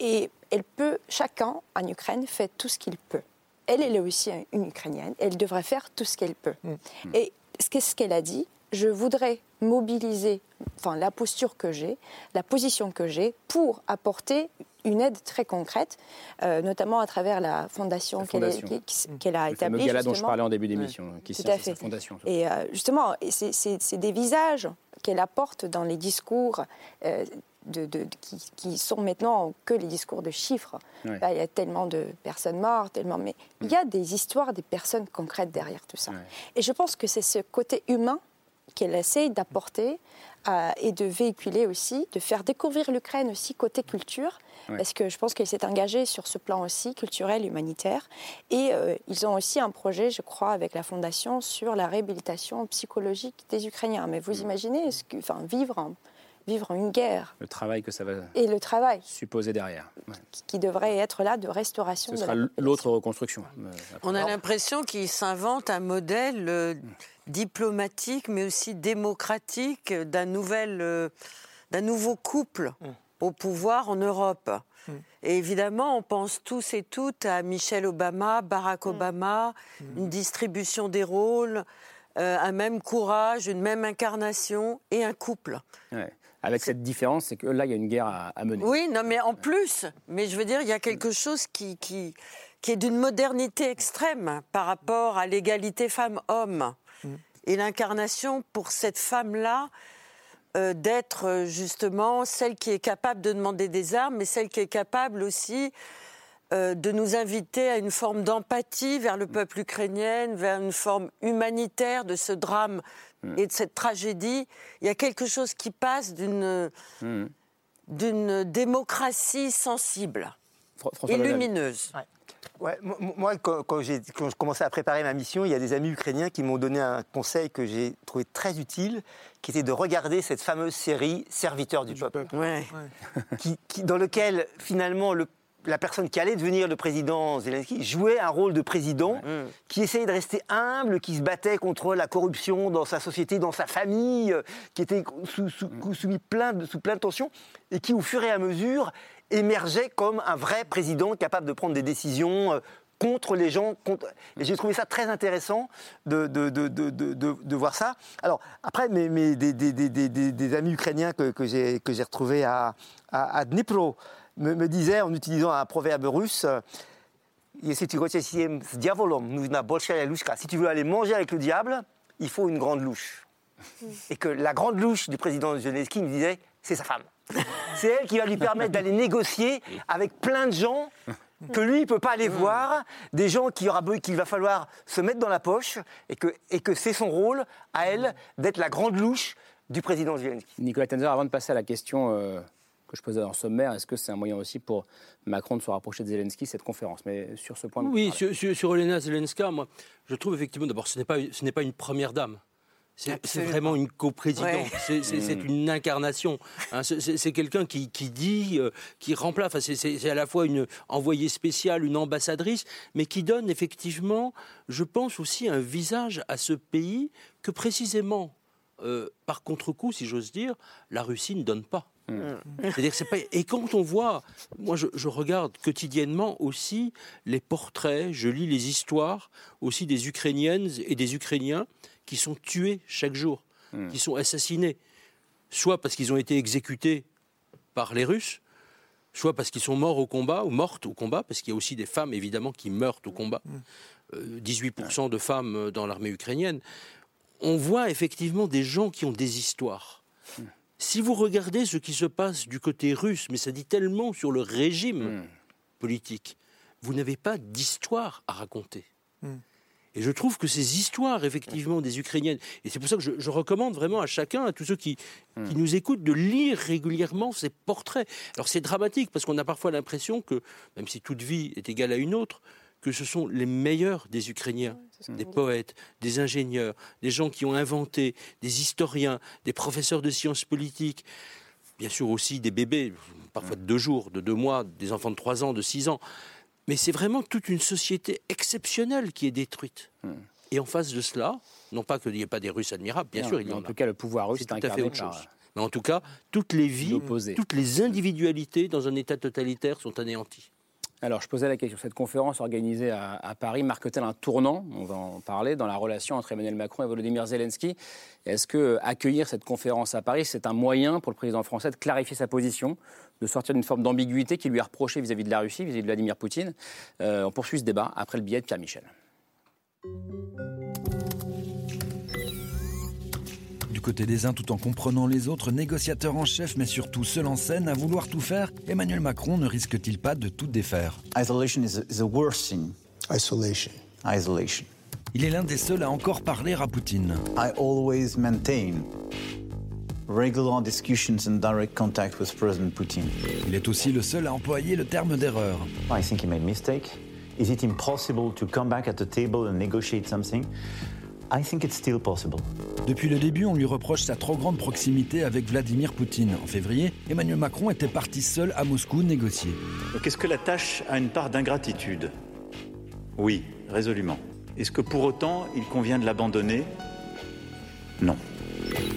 Et elle peut, chacun en Ukraine fait tout ce qu'il peut. Elle, elle est aussi une Ukrainienne, elle devrait faire tout ce qu'elle peut. Mm. Et ce qu'elle a dit, je voudrais mobiliser enfin, la posture que j'ai, la position que j'ai pour apporter une aide très concrète, euh, notamment à travers la fondation, qu'elle a établie. Le gala dont je parlais en début d'émission, qui sert cette fondation. Et euh, justement, c'est des visages qu'elle apporte dans les discours euh, de, qui, sont maintenant que les discours de chiffres. il y a tellement de personnes mortes, tellement, mais il y a des histoires des personnes concrètes derrière tout ça. Et je pense que c'est ce côté humain qu'elle essaie d'apporter et de véhiculer aussi, de faire découvrir l'Ukraine aussi côté culture, parce que je pense qu'elle s'est engagée sur ce plan aussi, culturel, humanitaire. Et euh, ils ont aussi un projet, je crois, avec la Fondation sur la réhabilitation psychologique des Ukrainiens. Mais vous mm. imaginez, ce que, enfin, vivre vivre une guerre. Le travail que ça va et le travail supposer derrière. Qui, devrait être là de restauration. Ce sera l'autre reconstruction. Euh, On a l'impression qu'il s'invente un modèle euh, diplomatique, mais aussi démocratique d'un nouvel, d'un nouveau couple. Mm au pouvoir en Europe. Hmm. Et évidemment, on pense tous et toutes à Michelle Obama, Barack hmm. Obama, une distribution des rôles, euh, un même courage, une même incarnation et un couple. Avec cette différence, c'est que là, il y a une guerre à, mener. Oui, non, mais en plus, mais je veux dire, il y a quelque chose qui, qui, qui est d'une modernité extrême par rapport à l'égalité femmes-hommes. Et l'incarnation pour cette femme-là, euh, d'être euh, justement celle qui est capable de demander des armes, mais celle qui est capable aussi euh, de nous inviter à une forme d'empathie vers le peuple ukrainien, vers une forme humanitaire de ce drame Et de cette tragédie, il y a quelque chose qui passe d'une d'une démocratie sensible et lumineuse. Ouais, mo- mo- moi, quand, quand j'ai quand je commençais à préparer ma mission, il y a des amis ukrainiens qui m'ont donné un conseil que j'ai trouvé très utile, qui était de regarder cette fameuse série Serviteurs du, peuple, qui, qui- dans lequel finalement le- la personne qui allait devenir le président Zelensky jouait un rôle de président, qui essayait de rester humble, qui se battait contre la corruption dans sa société, dans sa famille, euh, qui était sous, sous- soumis plein de, sous plein de tensions, et qui au fur et à mesure émergeait comme un vrai président capable de prendre des décisions euh, contre les gens. Contre... Et j'ai trouvé ça très intéressant de, de, de, de voir ça. Alors, après, mes, mes des, des, des, des, amis ukrainiens que, que j'ai retrouvés à, à, à Dnipro me, disaient, en utilisant un proverbe russe, si tu veux aller manger avec le diable, il faut une grande louche. Mmh. Et que la grande louche du président Zelensky me disait, c'est sa femme. C'est elle qui va lui permettre d'aller négocier avec plein de gens que lui, il ne peut pas aller voir, des gens qu'il aura be- qu'il va falloir se mettre dans la poche, et que, et que c'est son rôle, à elle, d'être la grande louche du président Zelensky. Nicolas Tenzer, avant de passer à la question euh, que je posais dans le sommaire, est-ce que c'est un moyen aussi pour Macron de se rapprocher de Zelensky, cette conférence? Mais sur ce point... Oui, sur, sur, sur Olena Zelenska, moi, je trouve effectivement, d'abord, ce n'est pas, ce n'est pas une première dame. C'est vraiment une coprésidente, Ouais. c'est Mm. une incarnation. hein. C'est- quelqu'un qui, qui dit, euh, qui remplace, enfin, c'est- à la fois une envoyée spéciale, une ambassadrice, mais qui donne effectivement, je pense aussi, un visage à ce pays que précisément, euh, par contre-coup, si j'ose dire, la Russie ne donne pas. C'est-à-dire que c'est pas. Et quand on voit, moi je, je regarde quotidiennement aussi les portraits, je lis les histoires aussi des Ukrainiennes et des Ukrainiens qui sont tués chaque jour, qui sont assassinés, soit parce qu'ils ont été exécutés par les Russes, soit parce qu'ils sont morts au combat ou mortes au combat, parce qu'il y a aussi des femmes évidemment qui meurent au combat. Euh, 18% de femmes euh, dans l'armée ukrainienne. On voit effectivement des gens qui ont des histoires. Si vous regardez ce qui se passe du côté russe, mais ça dit tellement sur le régime politique, vous n'avez pas d'histoire à raconter. Et je trouve que ces histoires, effectivement, des Ukrainiennes, et c'est pour ça que je, je recommande vraiment à chacun, à tous ceux qui, qui nous écoutent, de lire régulièrement ces portraits. Alors c'est dramatique, parce qu'on a parfois l'impression que, même si toute vie est égale à une autre, que ce sont les meilleurs des Ukrainiens, des poètes, des ingénieurs, des gens qui ont inventé, des historiens, des professeurs de sciences politiques, bien sûr aussi des bébés, parfois de deux jours, de deux mois, des enfants de trois ans, de six ans. Mais c'est vraiment toute une société exceptionnelle qui est détruite. Et en face de cela, non pas qu'il n'y ait pas des Russes admirables, bien Non, sûr, il y en en a. tout cas, le pouvoir russe C'est est tout à fait autre par- chose. Mais en tout cas, toutes les vies, toutes les individualités dans un État totalitaire sont anéanties. Alors, je posais la question. Cette conférence organisée à, Paris marque-t-elle un tournant? On va en parler dans la relation entre Emmanuel Macron et Volodymyr Zelensky. Est-ce que accueillir cette conférence à Paris, c'est un moyen pour le président français de clarifier sa position, de sortir d'une forme d'ambiguïté qui lui est reprochée vis-à-vis de la Russie, vis-à-vis de Vladimir Poutine? Euh, On poursuit ce débat après le billet de Pierre Michel. Côté des uns, tout en comprenant les autres, négociateur en chef, mais surtout seul en scène, à vouloir tout faire, Emmanuel Macron ne risque-t-il pas de tout défaire? Isolation is, is the worst thing. Isolation. Isolation. Il est l'un des seuls à encore parler à Poutine. I always maintain regular discussions and direct contact with President Putin. Il est aussi le seul à employer le terme d'erreur. I think he made a mistake. Is it impossible to come back at the table and negotiate something? I think it's still possible. Depuis le début, on lui reproche sa trop grande proximité avec Vladimir Poutine. En février, Emmanuel Macron était parti seul à Moscou négocier. Donc est-ce que la tâche a une part d'ingratitude? Oui, résolument. Est-ce que pour autant il convient de l'abandonner? Non.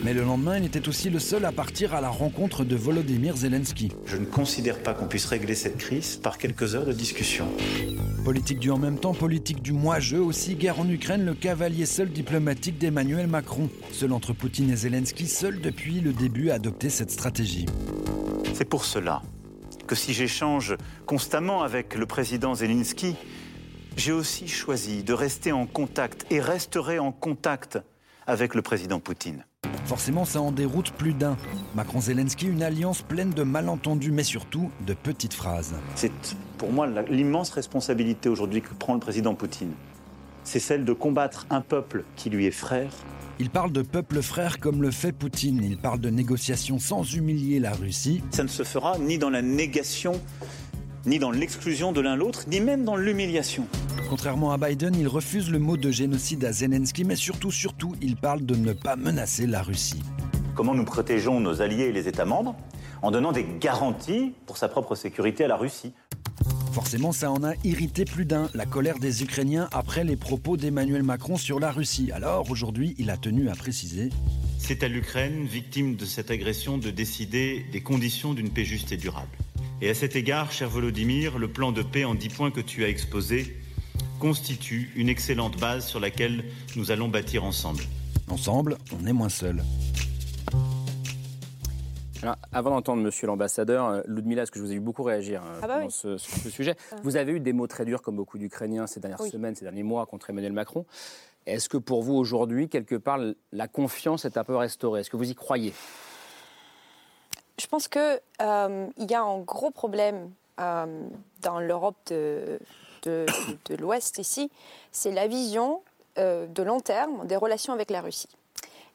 Mais le lendemain, il était aussi le seul à partir à la rencontre de Volodymyr Zelensky. Je ne considère pas qu'on puisse régler cette crise par quelques heures de discussion. Politique du en même temps, politique du moi-je aussi, guerre en Ukraine, le cavalier seul diplomatique d'Emmanuel Macron. Seul entre Poutine et Zelensky, seul depuis le début à adopter cette stratégie. C'est pour cela que si j'échange constamment avec le président Zelensky, j'ai aussi choisi de rester en contact et resterai en contact avec le président Poutine. Forcément, ça en déroute plus d'un. Macron-Zelensky, une alliance pleine de malentendus, mais surtout de petites phrases. C'est pour moi l'immense responsabilité aujourd'hui que prend le président Poutine. c'est celle de combattre un peuple qui lui est frère. Il parle de peuple frère comme le fait Poutine. Il parle de négociations sans humilier la Russie. Ça ne se fera ni dans la négation, ni dans l'exclusion de l'un l'autre, ni même dans l'humiliation. Contrairement à Biden, il refuse le mot de génocide à Zelensky, mais surtout, surtout, il parle de ne pas menacer la Russie. Comment nous protégeons nos alliés et les États membres En donnant des garanties pour sa propre sécurité à la Russie? Forcément, ça en a irrité plus d'un, la colère des Ukrainiens après les propos d'Emmanuel Macron sur la Russie. Alors aujourd'hui, il a tenu à préciser C'est à l'Ukraine, victime de cette agression, de décider des conditions d'une paix juste et durable. Et à cet égard, cher Volodymyr, le plan de paix en dix points que tu as exposé constitue une excellente base sur laquelle nous allons bâtir ensemble. Ensemble, on est moins seul. Alors, avant d'entendre Monsieur l'ambassadeur, euh, Ludmila, est-ce que je vous ai vu beaucoup réagir euh, Ah bah dans oui. ce, sur ce sujet Vous avez eu des mots très durs, comme beaucoup d'Ukrainiens, ces dernières Oui. semaines, ces derniers mois, contre Emmanuel Macron. Est-ce que pour vous, aujourd'hui, quelque part, la confiance est un peu restaurée? Est-ce que vous y croyez? Je pense qu'il y a un gros problème euh, dans l'Europe de, de, l'Ouest ici, c'est la vision euh, de long terme des relations avec la Russie.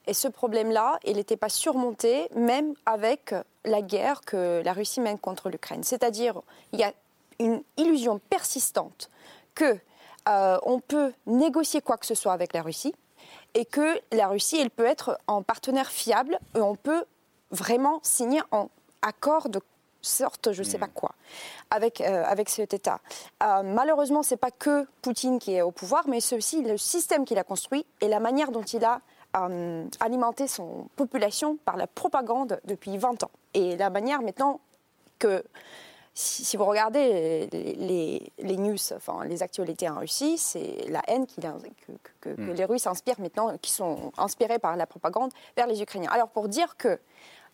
Et ce problème-là, il n'était pas surmonté même avec la guerre que la Russie mène contre l'Ukraine. C'est-à-dire, il y a une illusion persistante que euh, on peut négocier quoi que ce soit avec la Russie et que la Russie, elle peut être un partenaire fiable et on peut vraiment signer un accord de sorte, je ne sais pas quoi, avec, euh, avec cet État. Euh, malheureusement, ce n'est pas que Poutine qui est au pouvoir, mais c'est aussi le système qu'il a construit et la manière dont il a euh, alimenté son population par la propagande depuis 20 ans. Et la manière maintenant que, si, vous regardez les, les- les news, enfin les actualités en Russie, c'est la haine a- que, que- que Mm. les Russes inspirent maintenant, qui sont inspirés par la propagande vers les Ukrainiens. Alors pour dire que,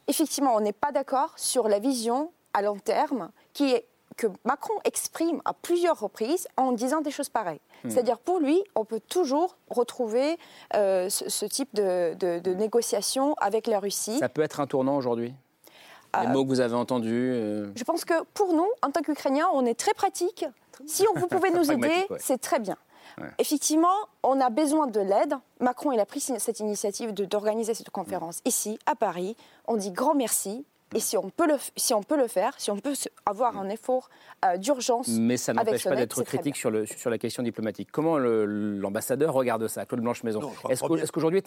effectivement, on n'est pas d'accord sur la vision à long terme qui est que Macron exprime à plusieurs reprises en disant des choses pareilles. Hmm. C'est-à-dire pour lui, on peut toujours retrouver euh, ce, ce type de, de, de négociation avec la Russie. Ça peut être un tournant aujourd'hui? Les Euh, mots que vous avez entendus euh, Je pense que pour nous, en tant qu'Ukrainiens, on est très pratique. Si on, vous pouvez nous aider, ouais. c'est très bien. Ouais. Effectivement, on a besoin de l'aide. Macron, il a pris cette initiative d'organiser cette conférence ici, à Paris. On dit grand merci. Et si on peut le, si on peut le faire, si on peut avoir un effort euh, d'urgence, Mais ça n'empêche pas d'être critique sur, le, sur la question diplomatique. Comment l'ambassadeur regarde ça, Claude Blanche-Maison Est-ce qu'aujourd'hui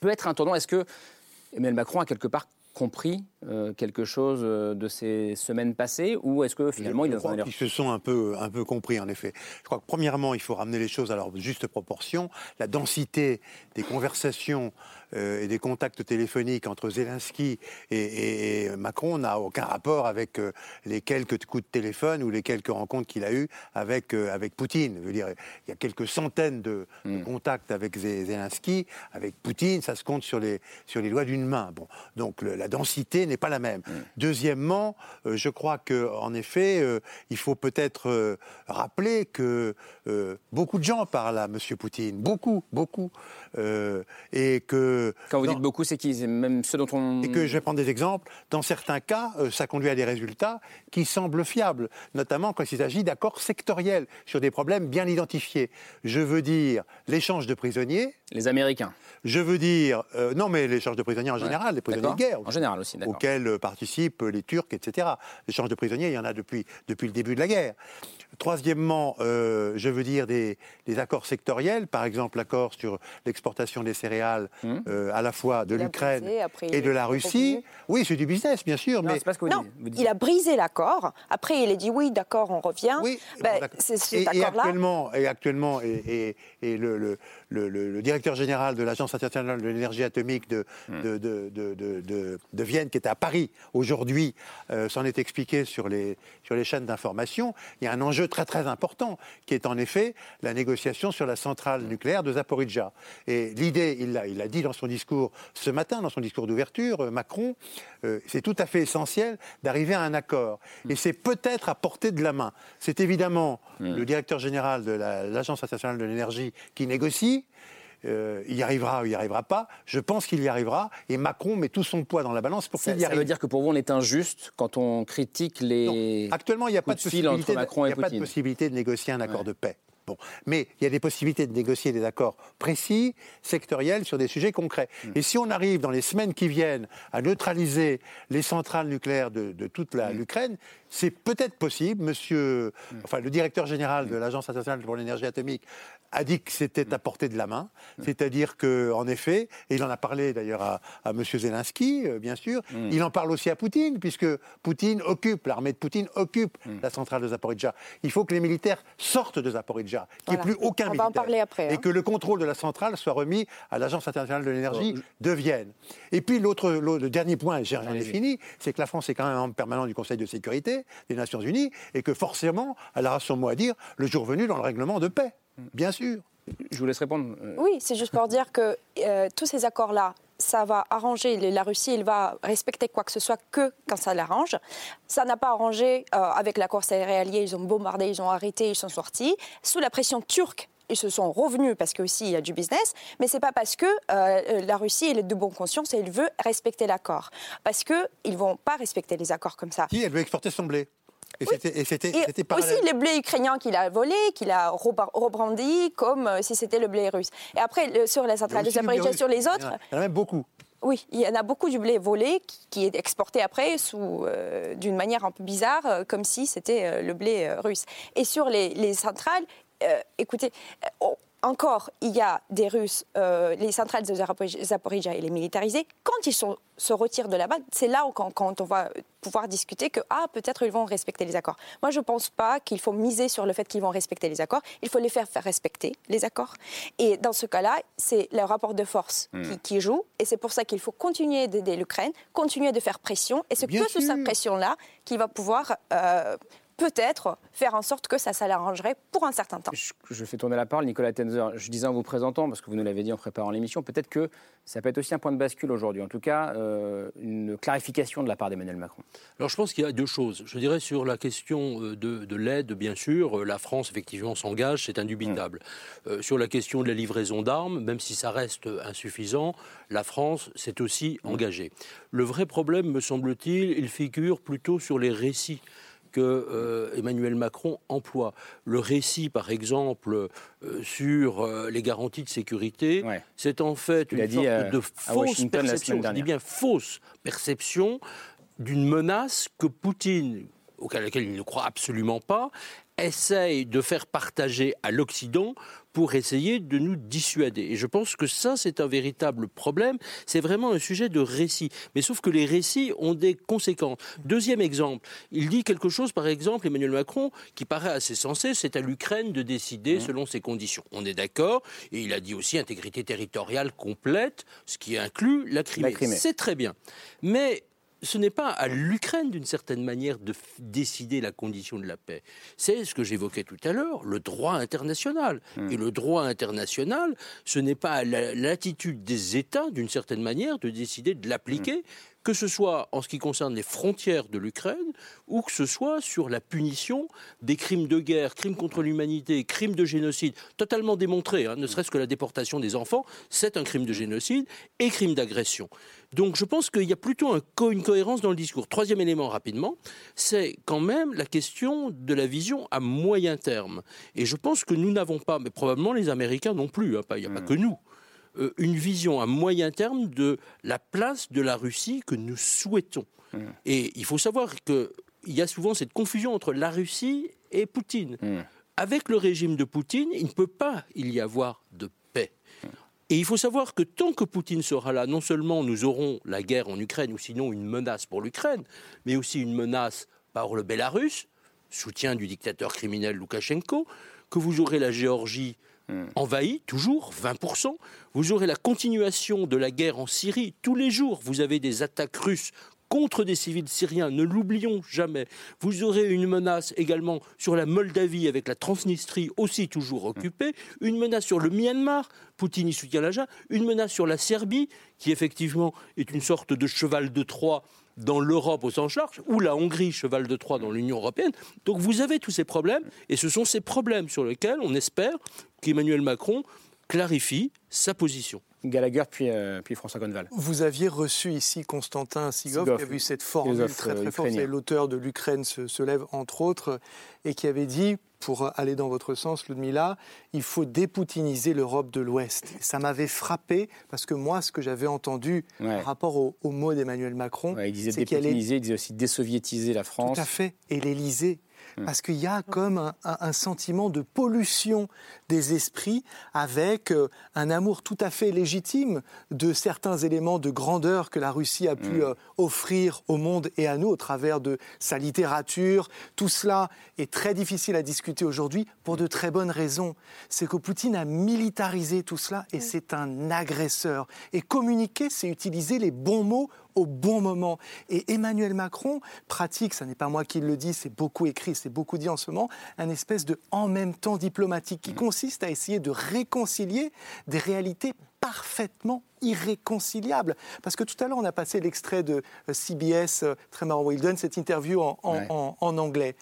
peut être un tournant Est-ce que Emmanuel Macron a quelque part compris euh, quelque chose euh, de ces semaines passées Ou est-ce que finalement il est Je dans crois qu'ils se sont un peu, un peu compris, en effet. Je crois que, premièrement, il faut ramener les choses à leur juste proportion. La densité des conversations et des contacts téléphoniques entre Zelensky et, et- et Macron n'a aucun rapport avec euh, les quelques coups de téléphone ou les quelques rencontres qu'il a eues avec, euh, avec Poutine. Je veux dire, il y a quelques centaines de, de contacts avec Ze- Zelensky. Avec Poutine, ça se compte sur les, sur les doigts d'une main. Bon, donc le- la densité n'est pas la même. Deuxièmement, euh, je crois que en effet, euh, il faut peut-être euh, rappeler que euh, beaucoup de gens parlent à M. Poutine, beaucoup, beaucoup, euh, et que Quand vous dans- dites beaucoup, c'est qui C'est même ceux dont on. et que je vais prendre des exemples. Dans certains cas, euh, ça conduit à des résultats qui semblent fiables, notamment quand il s'agit d'accords sectoriels sur des problèmes bien identifiés. Je veux dire l'échange de prisonniers. Les Américains. Je veux dire, euh, non mais l'échange de prisonniers en général, les prisonniers de guerre. En général aussi, d'accord. Auxquels euh, participent les Turcs, etc. L'échange de prisonniers, il y en a depuis, depuis le début de la guerre. Troisièmement, euh, je veux dire des, des accords sectoriels, par exemple l'accord sur l'exportation des céréales Hum. euh, à la fois de l'Ukraine et de la Russie. Oui, c'est du business, bien sûr, mais non, il a brisé l'accord. Après, il a dit oui, d'accord, on revient. Ben, c'est et, cet et accord-là. actuellement, et, actuellement, et, et- et le, le- le- le- le directeur général de l'Agence internationale de l'énergie atomique de, Hmm. de, de- de- de- de- de Vienne, qui est à Paris aujourd'hui, euh, s'en est expliqué sur les, sur les chaînes d'information. Il y a un enjeu très très important, qui est en effet la négociation sur la centrale nucléaire de Zaporizhzhia. Et l'idée, il l'a il l'a dit dans son discours ce matin, dans son discours d'ouverture, euh, Macron, euh, c'est tout à fait essentiel d'arriver à un accord. Et c'est peut-être à portée de la main. C'est évidemment le directeur général de la- l'Agence internationale de l'énergie qui négocie. Euh, il y arrivera ou il n'y arrivera pas. Je pense qu'il y arrivera. Et Macron met tout son poids dans la balance pour Ça, qu'il y ça arrive. veut dire que pour vous, on est injuste quand on critique les. Actuellement, il n'y a pas de possibilité. de- Macron il et y a pas de possibilité de négocier un accord de paix. Bon. Mais il y a des possibilités de négocier des accords précis, sectoriels, sur des sujets concrets. Mm. Et si on arrive dans les semaines qui viennent à neutraliser les centrales nucléaires de, de toute l'Ukraine, c'est peut-être possible. Monsieur, enfin, le directeur général de l'Agence internationale pour l'énergie atomique a dit que c'était à portée de la main. C'est-à-dire que, en effet, et il en a parlé d'ailleurs à, à Monsieur Zelensky, euh, bien sûr, il en parle aussi à Poutine, puisque Poutine occupe, l'armée de Poutine occupe la centrale de Zaporizhzhia. Il faut que les militaires sortent de Zaporizhzhia, qu'il n'y ait plus aucun On va militaire. en parler après, Et hein. que le contrôle de la centrale soit remis à l'Agence internationale de l'énergie de Vienne. Et puis l'autre, l'autre- le dernier point, et j'en ai fini, c'est que la France est quand même membre permanent du Conseil de sécurité des Nations Unies, et que forcément, elle aura son mot à dire le jour venu dans le règlement de paix, bien sûr. Je vous laisse répondre. euh, Oui, c'est juste pour dire que euh, tous ces accords-là, ça va arranger la Russie, il va respecter quoi que ce soit que quand ça l'arrange. Ça n'a pas arrangé euh, avec l'accord céréalier, ils ont bombardé, ils ont arrêté, ils sont sortis. Sous la pression turque, ils se sont revenus parce qu'aussi il y a du business, mais c'est pas parce que euh, la Russie elle est de bonne conscience et elle veut respecter l'accord. Parce qu'ils vont pas respecter les accords comme ça. Si, elle veut exporter son blé. Et c'était- et c'était aussi parallèle. les blés ukrainiens qu'il a volés, qu'il a rebrandis comme euh, si c'était le blé russe. Et après, le- sur les centrales aussi blé sur les autres, Il y en a même beaucoup. oui, il y en a beaucoup du blé volé qui, est exporté après sous euh, d'une manière un peu bizarre, euh, comme si c'était euh, le blé russe. Et sur les, les centrales, euh, écoutez, euh, oh, encore, il y a des Russes, euh, les centrales de Zapori- Zaporizhzhia, il est militarisé. Quand ils sont- se retirent de là-bas, c'est là où quand, quand on va pouvoir discuter que, ah, peut-être ils vont respecter les accords. Moi, je ne pense pas qu'il faut miser sur le fait qu'ils vont respecter les accords. Il faut les faire, faire respecter, les accords. Et dans ce cas-là, c'est le rapport de force Hmm. qui, qui joue. Et c'est pour ça qu'il faut continuer d'aider l'Ukraine, continuer de faire pression. Et c'est que sous cette pression-là qu'il va pouvoir euh, peut-être faire en sorte que ça, ça l'arrangerait pour un certain temps. Je, je fais tourner la parole, Nicolas Tenzer. Je disais en vous présentant, parce que vous nous l'avez dit en préparant l'émission, peut-être que ça peut être aussi un point de bascule aujourd'hui. En tout cas, euh, une clarification de la part d'Emmanuel Macron. Alors je pense qu'il y a deux choses. Je dirais sur la question euh, de, de l'aide, bien sûr, euh, la France effectivement s'engage, c'est indubitable. Euh, sur la question de la livraison d'armes, même si ça reste insuffisant, la France s'est aussi engagée. Le vrai problème, me semble-t-il, il figure plutôt sur les récits que euh, Emmanuel Macron emploie. Le récit, par exemple, euh, sur euh, les garanties de sécurité, c'est en fait Il une dit, sorte de fausse perception. Je dis bien fausse perception d'une menace que Poutine, auquel il ne croit absolument pas, essaye de faire partager à l'Occident pour essayer de nous dissuader. Et je pense que ça, c'est un véritable problème. C'est vraiment un sujet de récit. Mais sauf que les récits ont des conséquences. Deuxième exemple, il dit quelque chose, par exemple, Emmanuel Macron, qui paraît assez sensé, c'est à l'Ukraine de décider selon ses conditions. On est d'accord. Et il a dit aussi intégrité territoriale complète, ce qui inclut la Crimée. La Crimée. C'est très bien. Mais ce n'est pas à l'Ukraine, d'une certaine manière, de f- décider la condition de la paix. C'est ce que j'évoquais tout à l'heure, le droit international. Et le droit international, ce n'est pas à la- l'attitude des États, d'une certaine manière, de décider de l'appliquer, que ce soit en ce qui concerne les frontières de l'Ukraine, ou que ce soit sur la punition des crimes de guerre, crimes contre l'humanité, crimes de génocide, totalement démontrés, hein, ne serait-ce que la déportation des enfants, c'est un crime de génocide, et crime d'agression. Donc je pense qu'il y a plutôt un co- une cohérence dans le discours. Troisième élément rapidement, c'est quand même la question de la vision à moyen terme. Et je pense que nous n'avons pas, mais probablement les Américains non plus, hein, il n'y a pas que nous, euh, une vision à moyen terme de la place de la Russie que nous souhaitons. Et il faut savoir qu'il y a souvent cette confusion entre la Russie et Poutine. Avec le régime de Poutine, il ne peut pas y avoir de paix. Et il faut savoir que tant que Poutine sera là, non seulement nous aurons la guerre en Ukraine, ou sinon une menace pour l'Ukraine, mais aussi une menace par le Bélarus, soutien du dictateur criminel Loukachenko, que vous aurez la Géorgie envahie, toujours, 20%. Vous aurez la continuation de la guerre en Syrie. Tous les jours, vous avez des attaques russes contre des civils syriens, ne l'oublions jamais. Vous aurez une menace également sur la Moldavie avec la Transnistrie aussi toujours occupée, une menace sur le Myanmar, Poutine y soutient la Junte, une menace sur la Serbie, qui effectivement est une sorte de cheval de Troie dans l'Europe au sens large, ou la Hongrie, cheval de Troie dans l'Union européenne. Donc vous avez tous ces problèmes, et ce sont ces problèmes sur lesquels on espère qu'Emmanuel Macron clarifie sa position. Gallagher, puis, euh, puis François Conval. Vous aviez reçu ici Constantin Sigov, Sigov, qui a vu cette formule philosophe, très euh, très forte. l'auteur de l'Ukraine se, se lève, entre autres, et qui avait dit pour aller dans votre sens, Ludmilla, il faut dépoutiniser l'Europe de l'Ouest. Ça m'avait frappé parce que moi, ce que j'avais entendu par rapport aux au mots d'Emmanuel Macron, il disait dépoutiniser, il disait aussi désoviétiser la France. Tout à fait. Et l'Élysée. Parce qu'il y a comme un, sentiment de pollution des esprits avec euh, un amour tout à fait légitime de certains éléments de grandeur que la Russie a pu mm. euh, offrir au monde et à nous au travers de sa littérature. Tout cela est très difficile à discuter aujourd'hui pour de très bonnes raisons. C'est que Poutine a militarisé tout cela et mm. c'est un agresseur. Et communiquer, c'est utiliser les bons mots au bon moment. Et Emmanuel Macron pratique, ce n'est pas moi qui le dis, c'est beaucoup écrit, c'est beaucoup dit en ce moment, un espèce de en même temps diplomatique qui consiste à essayer de réconcilier des réalités parfaitement irréconciliables. Parce que tout à l'heure, on a passé l'extrait de euh, CBS, euh, très marrant, où il donne cette interview en, anglais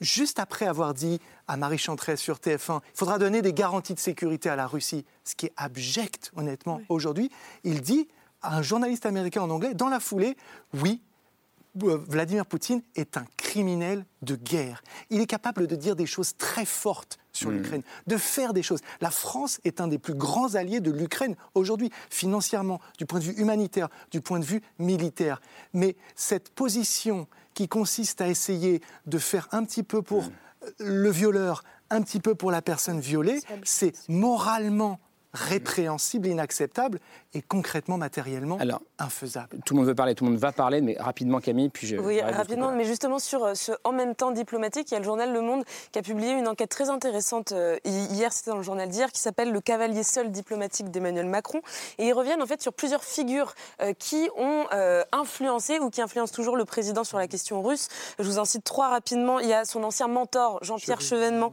juste après avoir dit à Marie Chantresse sur TF1, il faudra donner des garanties de sécurité à la Russie, ce qui est abject, honnêtement, aujourd'hui, il dit un journaliste américain en anglais, dans la foulée, oui, euh, Vladimir Poutine est un criminel de guerre. Il est capable de dire des choses très fortes sur hmm. l'Ukraine, de faire des choses. La France est un des plus grands alliés de l'Ukraine aujourd'hui, financièrement, du point de vue humanitaire, du point de vue militaire. Mais cette position qui consiste à essayer de faire un petit peu pour hmm. le violeur, un petit peu pour la personne violée, c'est moralement répréhensible, inacceptable et concrètement, matériellement, Alors, infaisable. Tout le monde veut parler, tout le monde va parler, mais rapidement, Camille, puis je. Oui, rapidement, mais justement sur euh, ce en même temps diplomatique, il y a le journal Le Monde qui a publié une enquête très intéressante euh, hier, c'était dans le journal d'hier, qui s'appelle Le cavalier seul diplomatique d'Emmanuel Macron. Et ils reviennent en fait sur plusieurs figures euh, qui ont influencé ou qui influencent toujours le président sur la question russe. Je vous en cite trois rapidement. Il y a son ancien mentor, Jean-Pierre Chevènement,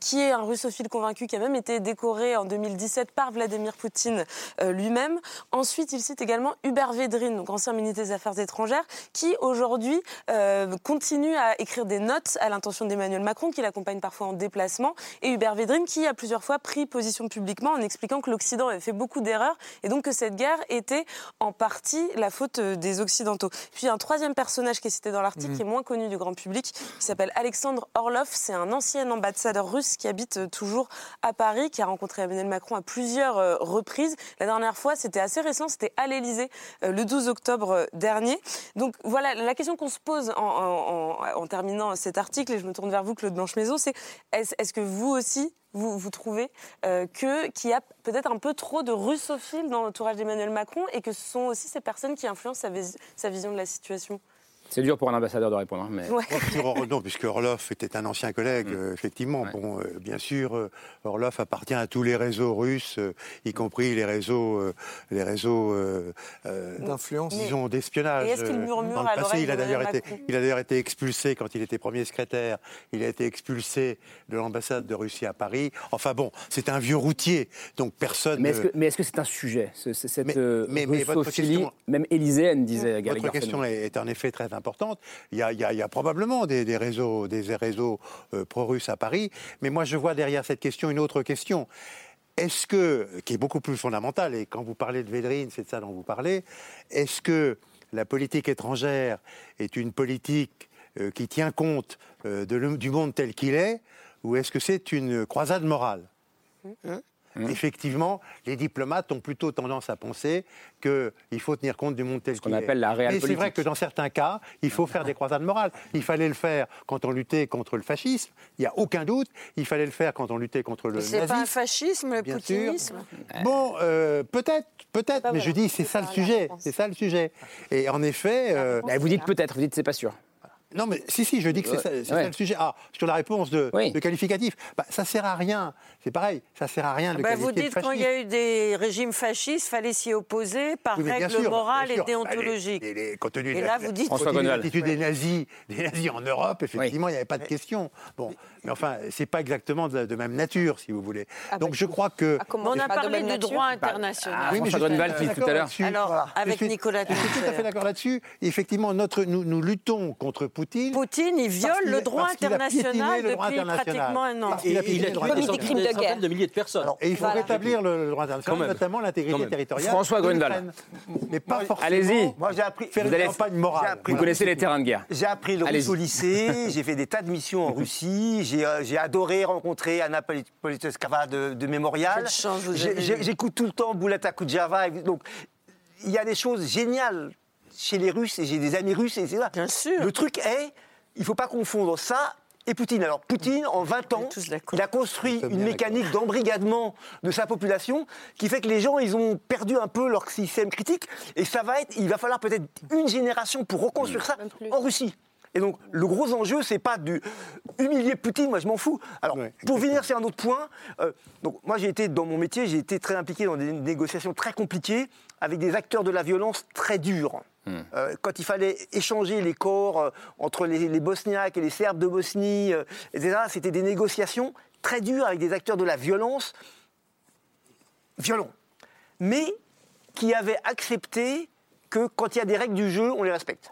qui est un russophile convaincu, qui a même été décoré en 2017 par Vladimir Poutine euh, lui-même. Ensuite, il cite également Hubert Védrine, donc ancien ministre des Affaires étrangères, qui aujourd'hui euh, continue à écrire des notes à l'intention d'Emmanuel Macron, qui l'accompagne parfois en déplacement, et Hubert Védrine, qui a plusieurs fois pris position publiquement en expliquant que l'Occident avait fait beaucoup d'erreurs et donc que cette guerre était en partie la faute euh, des Occidentaux. Puis un troisième personnage qui est cité dans l'article, mmh. qui est moins connu du grand public, qui s'appelle Alexandre Orlov. C'est un ancien ambassadeur russe qui habite toujours à Paris, qui a rencontré Emmanuel Macron à plusieurs plusieurs euh, reprises. La dernière fois, c'était assez récent, c'était à l'Elysée euh, le 12 octobre euh, dernier. Donc voilà, la question qu'on se pose en, terminant cet article, et je me tourne vers vous, Claude Blanche-Maison, c'est est-ce que vous aussi, vous, vous trouvez que qu'il y a peut-être un peu trop de russophiles dans l'entourage d'Emmanuel Macron et que ce sont aussi ces personnes qui influencent sa vision de la situation? C'est dur pour un ambassadeur de répondre. Hein, mais... non, puisque Orloff était un ancien collègue, mm. euh, effectivement. Bon, euh, bien sûr, euh, Orloff appartient à tous les réseaux russes, y compris les réseaux, les réseaux d'influence, disons, d'espionnage. Est-ce qu'il murmure à passé, il a d'ailleurs été, il a d'ailleurs été expulsé quand il était premier secrétaire. Il a été expulsé de l'ambassade de Russie à Paris. Enfin bon, c'est un vieux routier, donc personne. Mais est-ce que c'est -ce un sujet cette mais, mais, votre question, même élyséenne disait Votre question est, est en effet très importante Il y a, probablement des, réseaux, euh, pro-russes à Paris, mais moi je vois derrière cette question une autre question. Est-ce que, qui est beaucoup plus fondamentale, et quand vous parlez de Védrine, c'est de ça dont vous parlez, est-ce que la politique étrangère est une politique euh, qui tient compte euh, du monde tel qu'il est, ou est-ce que c'est une croisade morale? Mmh. Mmh. Effectivement, les diplomates ont plutôt tendance à penser qu'il faut tenir compte du monde tel qu'il est. appelle la Mais c'est vrai que dans certains cas, il faut faire des croisades morales. Il fallait le faire quand on luttait contre le fascisme, il n'y a aucun doute. Il fallait le faire quand on luttait contre le nazisme. C'est pas un fascisme, le poutinisme Bon, euh, peut-être, peut-être, mais je dis, c'est ça le sujet. C'est ça le sujet. Et en effet... Euh, vous dites peut-être, vous dites c'est pas sûr. Non, mais si, si, je dis que c'est ça, le sujet. Ah, sur la réponse de, qualificatif, bah, ça sert à rien. C'est pareil, ça sert à rien de bah, Vous dites quand il y a eu des régimes fascistes, fallait s'y opposer par règle morale et déontologique. et, là, vous dites l'attitude des nazis, des nazis en Europe, effectivement, il n'y avait pas de question. Bon, mais enfin, c'est pas exactement de, même nature, si vous voulez. Ah, Donc, bah, je crois que. Ah, on a parlé du droit international. oui, mais François Grunewald tout à l'heure. Alors, avec Nicolas. Je suis tout à fait d'accord là-dessus. Effectivement, notre, nous, nous luttons contre Poutine Poutine. Il viole le droit international le droit depuis international. pratiquement un an. Parce qu'il a Et il piétiné a tué des crimes de guerre. de milliers de personnes. Et il faut Voilà. rétablir le, le droit international, notamment l'intégrité territoriale. François de Grunewald. Mais pas forcément. Allez-y. Moi, j'ai appris. Faire Vous une campagne morale. Vous connaissez les terrains de guerre. J'ai appris le russe au lycée, j'ai fait des tas de missions en Russie, j'ai euh, j'ai adoré rencontrer Anna Polit- Politkovskaya de, de Mémorial. Quelle chance vous J'ai- avez j'ai- eue. J'écoute tout le temps Boulata Kudjava. et Donc, il y a des choses géniales chez les Russes et j'ai des amis russes. Et c'est là. Bien sûr. Le truc est, il ne faut pas confondre ça et Poutine. Alors, Poutine, en 20 ans, il a construit une mécanique d'embrigadement de sa population qui fait que les gens, ils ont perdu un peu leur système critique. Et ça va être, il va falloir peut-être une génération pour reconstruire ça en Russie. Et donc, le gros enjeu, c'est pas du humilier Poutine, moi je m'en fous. Alors, Ouais, pour venir sur un autre point, euh, donc moi j'ai été, dans mon métier, j'ai été très impliqué dans des négociations très compliquées avec des acteurs de la violence très durs. Euh, quand il fallait échanger les corps euh, entre les, les Bosniaques et les Serbes de Bosnie, euh, etc., c'était des négociations très dures avec des acteurs de la violence violents, mais qui avaient accepté que quand il y a des règles du jeu, on les respecte.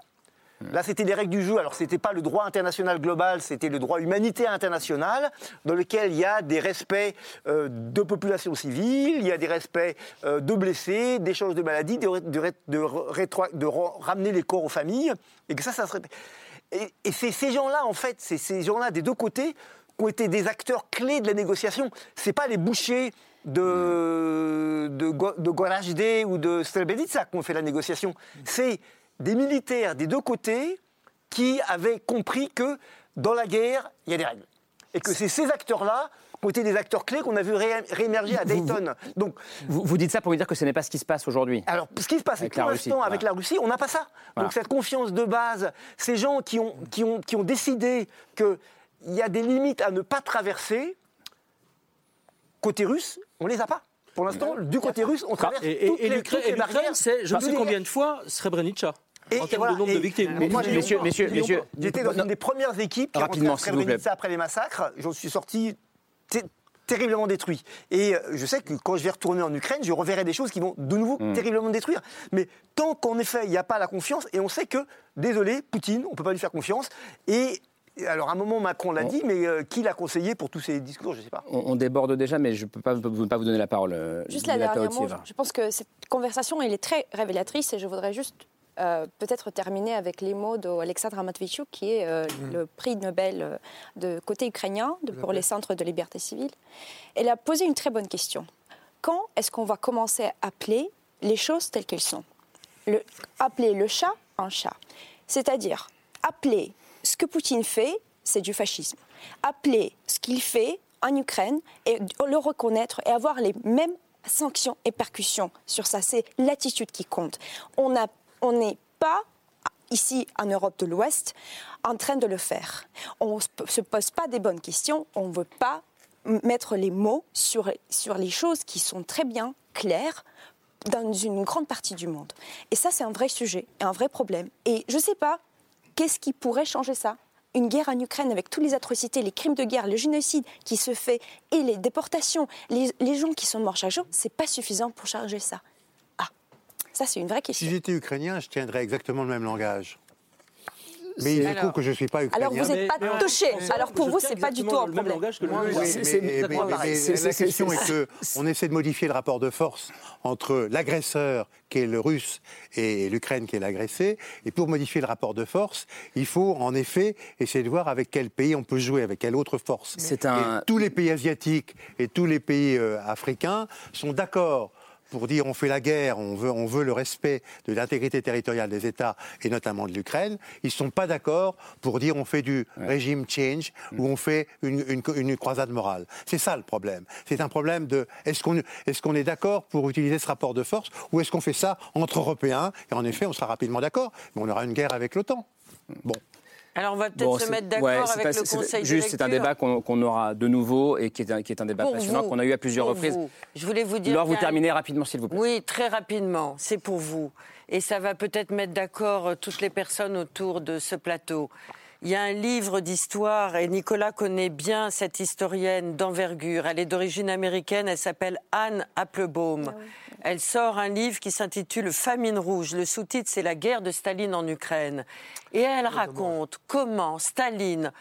Là, c'était les règles du jeu. Alors, c'était pas le droit international global, c'était le droit humanitaire international, dans lequel il y a des respects euh, de populations civiles, il y a des respects euh, de blessés, d'échanges de maladies, de, de ramener les corps aux familles, et que ça, ça se répète. Et, et c'est ces gens-là, en fait, c'est ces gens-là des deux côtés qui ont été des acteurs clés de la négociation. C'est pas les bouchers de, de, Go- de ou de Srebrenica qui ont fait la négociation. C'est des militaires des deux côtés qui avaient compris que dans la guerre, il y a des règles. Et que c'est ces acteurs-là qui ont été des acteurs clés qu'on a vu ré- réémerger à Dayton. Donc, Vous, vous dites ça pour me dire que ce n'est pas ce qui se passe aujourd'hui. alors, ce qui se passe, c'est Avec que pour la Russie, l'instant, voilà. avec la Russie, on n'a pas ça. Voilà. Donc, cette confiance de base, ces gens qui ont, qui ont, qui ont décidé qu'il y a des limites à ne pas traverser, côté russe, on les a pas. Pour l'instant, du côté russe, on traverse Et, et- toutes et les, l'Ukraine, toutes les barrières. c'est je ne sais combien de fois Srebrenica Et en termes voilà, de nombre et- de victimes. Mais moi, Messieurs, J'étais dans une des premières équipes qui Rapidement, s'il vous plaît. Après les massacres. J'en suis sorti terriblement détruit. Et euh, je sais que quand je vais retourner en Ukraine, je reverrai des choses qui vont de nouveau Hmm. terriblement me détruire. Mais tant qu'en effet, il n'y a pas la confiance, et on sait que, désolé, Poutine, on ne peut pas lui faire confiance. Et alors, à un moment, Macron l'a dit, mais euh, qui l'a conseillé pour tous ces discours Je ne sais pas. On, on déborde déjà, mais je ne peux pas, vous- pas vous donner la parole. euh, Juste la dernière mot, je pense que cette conversation elle est très révélatrice et je voudrais juste euh, peut-être terminer avec les mots d'Alexandre Matvichuk, qui est euh, le prix Nobel euh, de côté ukrainien de- pour les centres de liberté civile. Elle a posé une très bonne question. Quand est-ce qu'on va commencer à appeler les choses telles qu'elles sont? Le, Appeler le chat un chat. C'est-à-dire, appeler ce que Poutine fait, c'est du fascisme. Appeler ce qu'il fait en Ukraine et le reconnaître et avoir les mêmes sanctions et percussions sur ça. C'est l'attitude qui compte. On a- on n'est pas ici en Europe de l'Ouest en train de le faire. On ne se pose pas des bonnes questions, on ne veut pas mettre les mots sur, sur les choses qui sont très bien claires dans une grande partie du monde. Et ça, c'est un vrai sujet, un vrai problème. Et je ne sais pas, qu'est-ce qui pourrait changer ça? Une guerre en Ukraine avec toutes les atrocités, les crimes de guerre, le génocide qui se fait et les déportations, les, les gens qui sont morts chaque jour, c'est pas suffisant pour changer ça. Ça c'est une vraie question. Si j'étais ukrainien, je tiendrais exactement le même langage. Mais il se Alors- que je ne suis pas ukrainien. Alors vous n'êtes pas touché. Alors pour vous, c'est pas du tout un problème. La question est que on essaie de modifier le rapport de force entre l'agresseur, qui est le russe, et l'Ukraine, qui est l'agressée. Et pour modifier le rapport de force, il faut en effet essayer de voir avec quel pays on peut jouer, avec quelle autre force. C'est un- Et tous les pays asiatiques et tous les pays euh, africains sont d'accord pour dire on fait la guerre, on veut, on veut le respect de l'intégrité territoriale des États et notamment de l'Ukraine. Ils ne sont pas d'accord pour dire on fait du régime change ou on fait une, une- une croisade morale. C'est ça le problème. C'est un problème de est-ce qu'on est, qu'on est d'accord pour utiliser ce rapport de force ou est-ce qu'on fait ça entre Européens Et en effet, on sera rapidement d'accord, mais on aura une guerre avec l'OTAN. Bon. Alors on va peut-être Bon, se mettre d'accord ouais, avec pas- le c'est- Conseil Juste, c'est un débat qu'on aura de nouveau et qui est un, qui est un débat Pour passionnant vous, qu'on a eu à plusieurs pour reprises. vous. Je voulais vous dire. Laure, vous terminez rapidement, s'il vous plaît. Oui, très rapidement. C'est pour vous. Et ça va peut-être mettre d'accord euh, toutes les personnes autour de ce plateau. Il y a un livre d'histoire et Nicolas connaît bien cette historienne d'envergure. Elle est d'origine américaine, elle s'appelle Anne Applebaum. Ah elle sort un livre qui s'intitule Famine rouge. Le sous-titre, c'est La guerre de Staline en Ukraine. Et elle raconte comment Staline,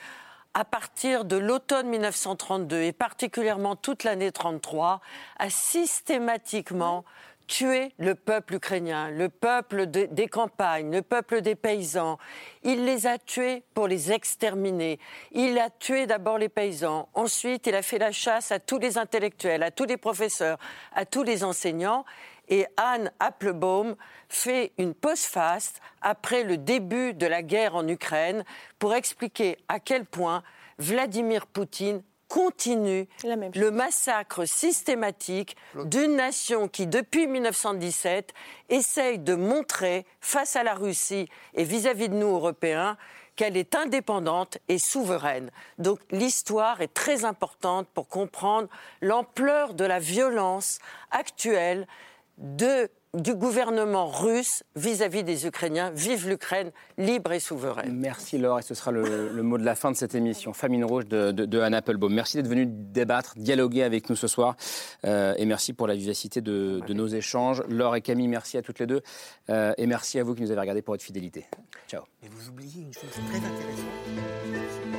à partir de l'automne 1932 et particulièrement toute l'année 33, a systématiquement tuer le peuple ukrainien, le peuple des campagnes, le peuple des paysans. Il les a tués pour les exterminer. Il a tué d'abord les paysans. Ensuite, il a fait la chasse à tous les intellectuels, à tous les professeurs, à tous les enseignants. Et Anne Applebaum fait une post-faste après le début de la guerre en Ukraine pour expliquer à quel point Vladimir Poutine continue le massacre systématique d'une nation qui, depuis 1917, essaye de montrer face à la Russie et vis-à-vis de nous, Européens, qu'elle est indépendante et souveraine. Donc l'histoire est très importante pour comprendre l'ampleur de la violence actuelle de du gouvernement russe vis-à-vis des Ukrainiens. Vive l'Ukraine libre et souveraine. Merci Laure, et ce sera le, mot de la fin de cette émission. Famine rouge de, de, Anne Applebaum. Merci d'être venu débattre, dialoguer avec nous ce soir. Euh, et merci pour la vivacité de, nos échanges. Laure et Camille, merci à toutes les deux. Euh, et merci à vous qui nous avez regardé pour votre fidélité. Ciao. Mais vous oubliez une chose très intéressante.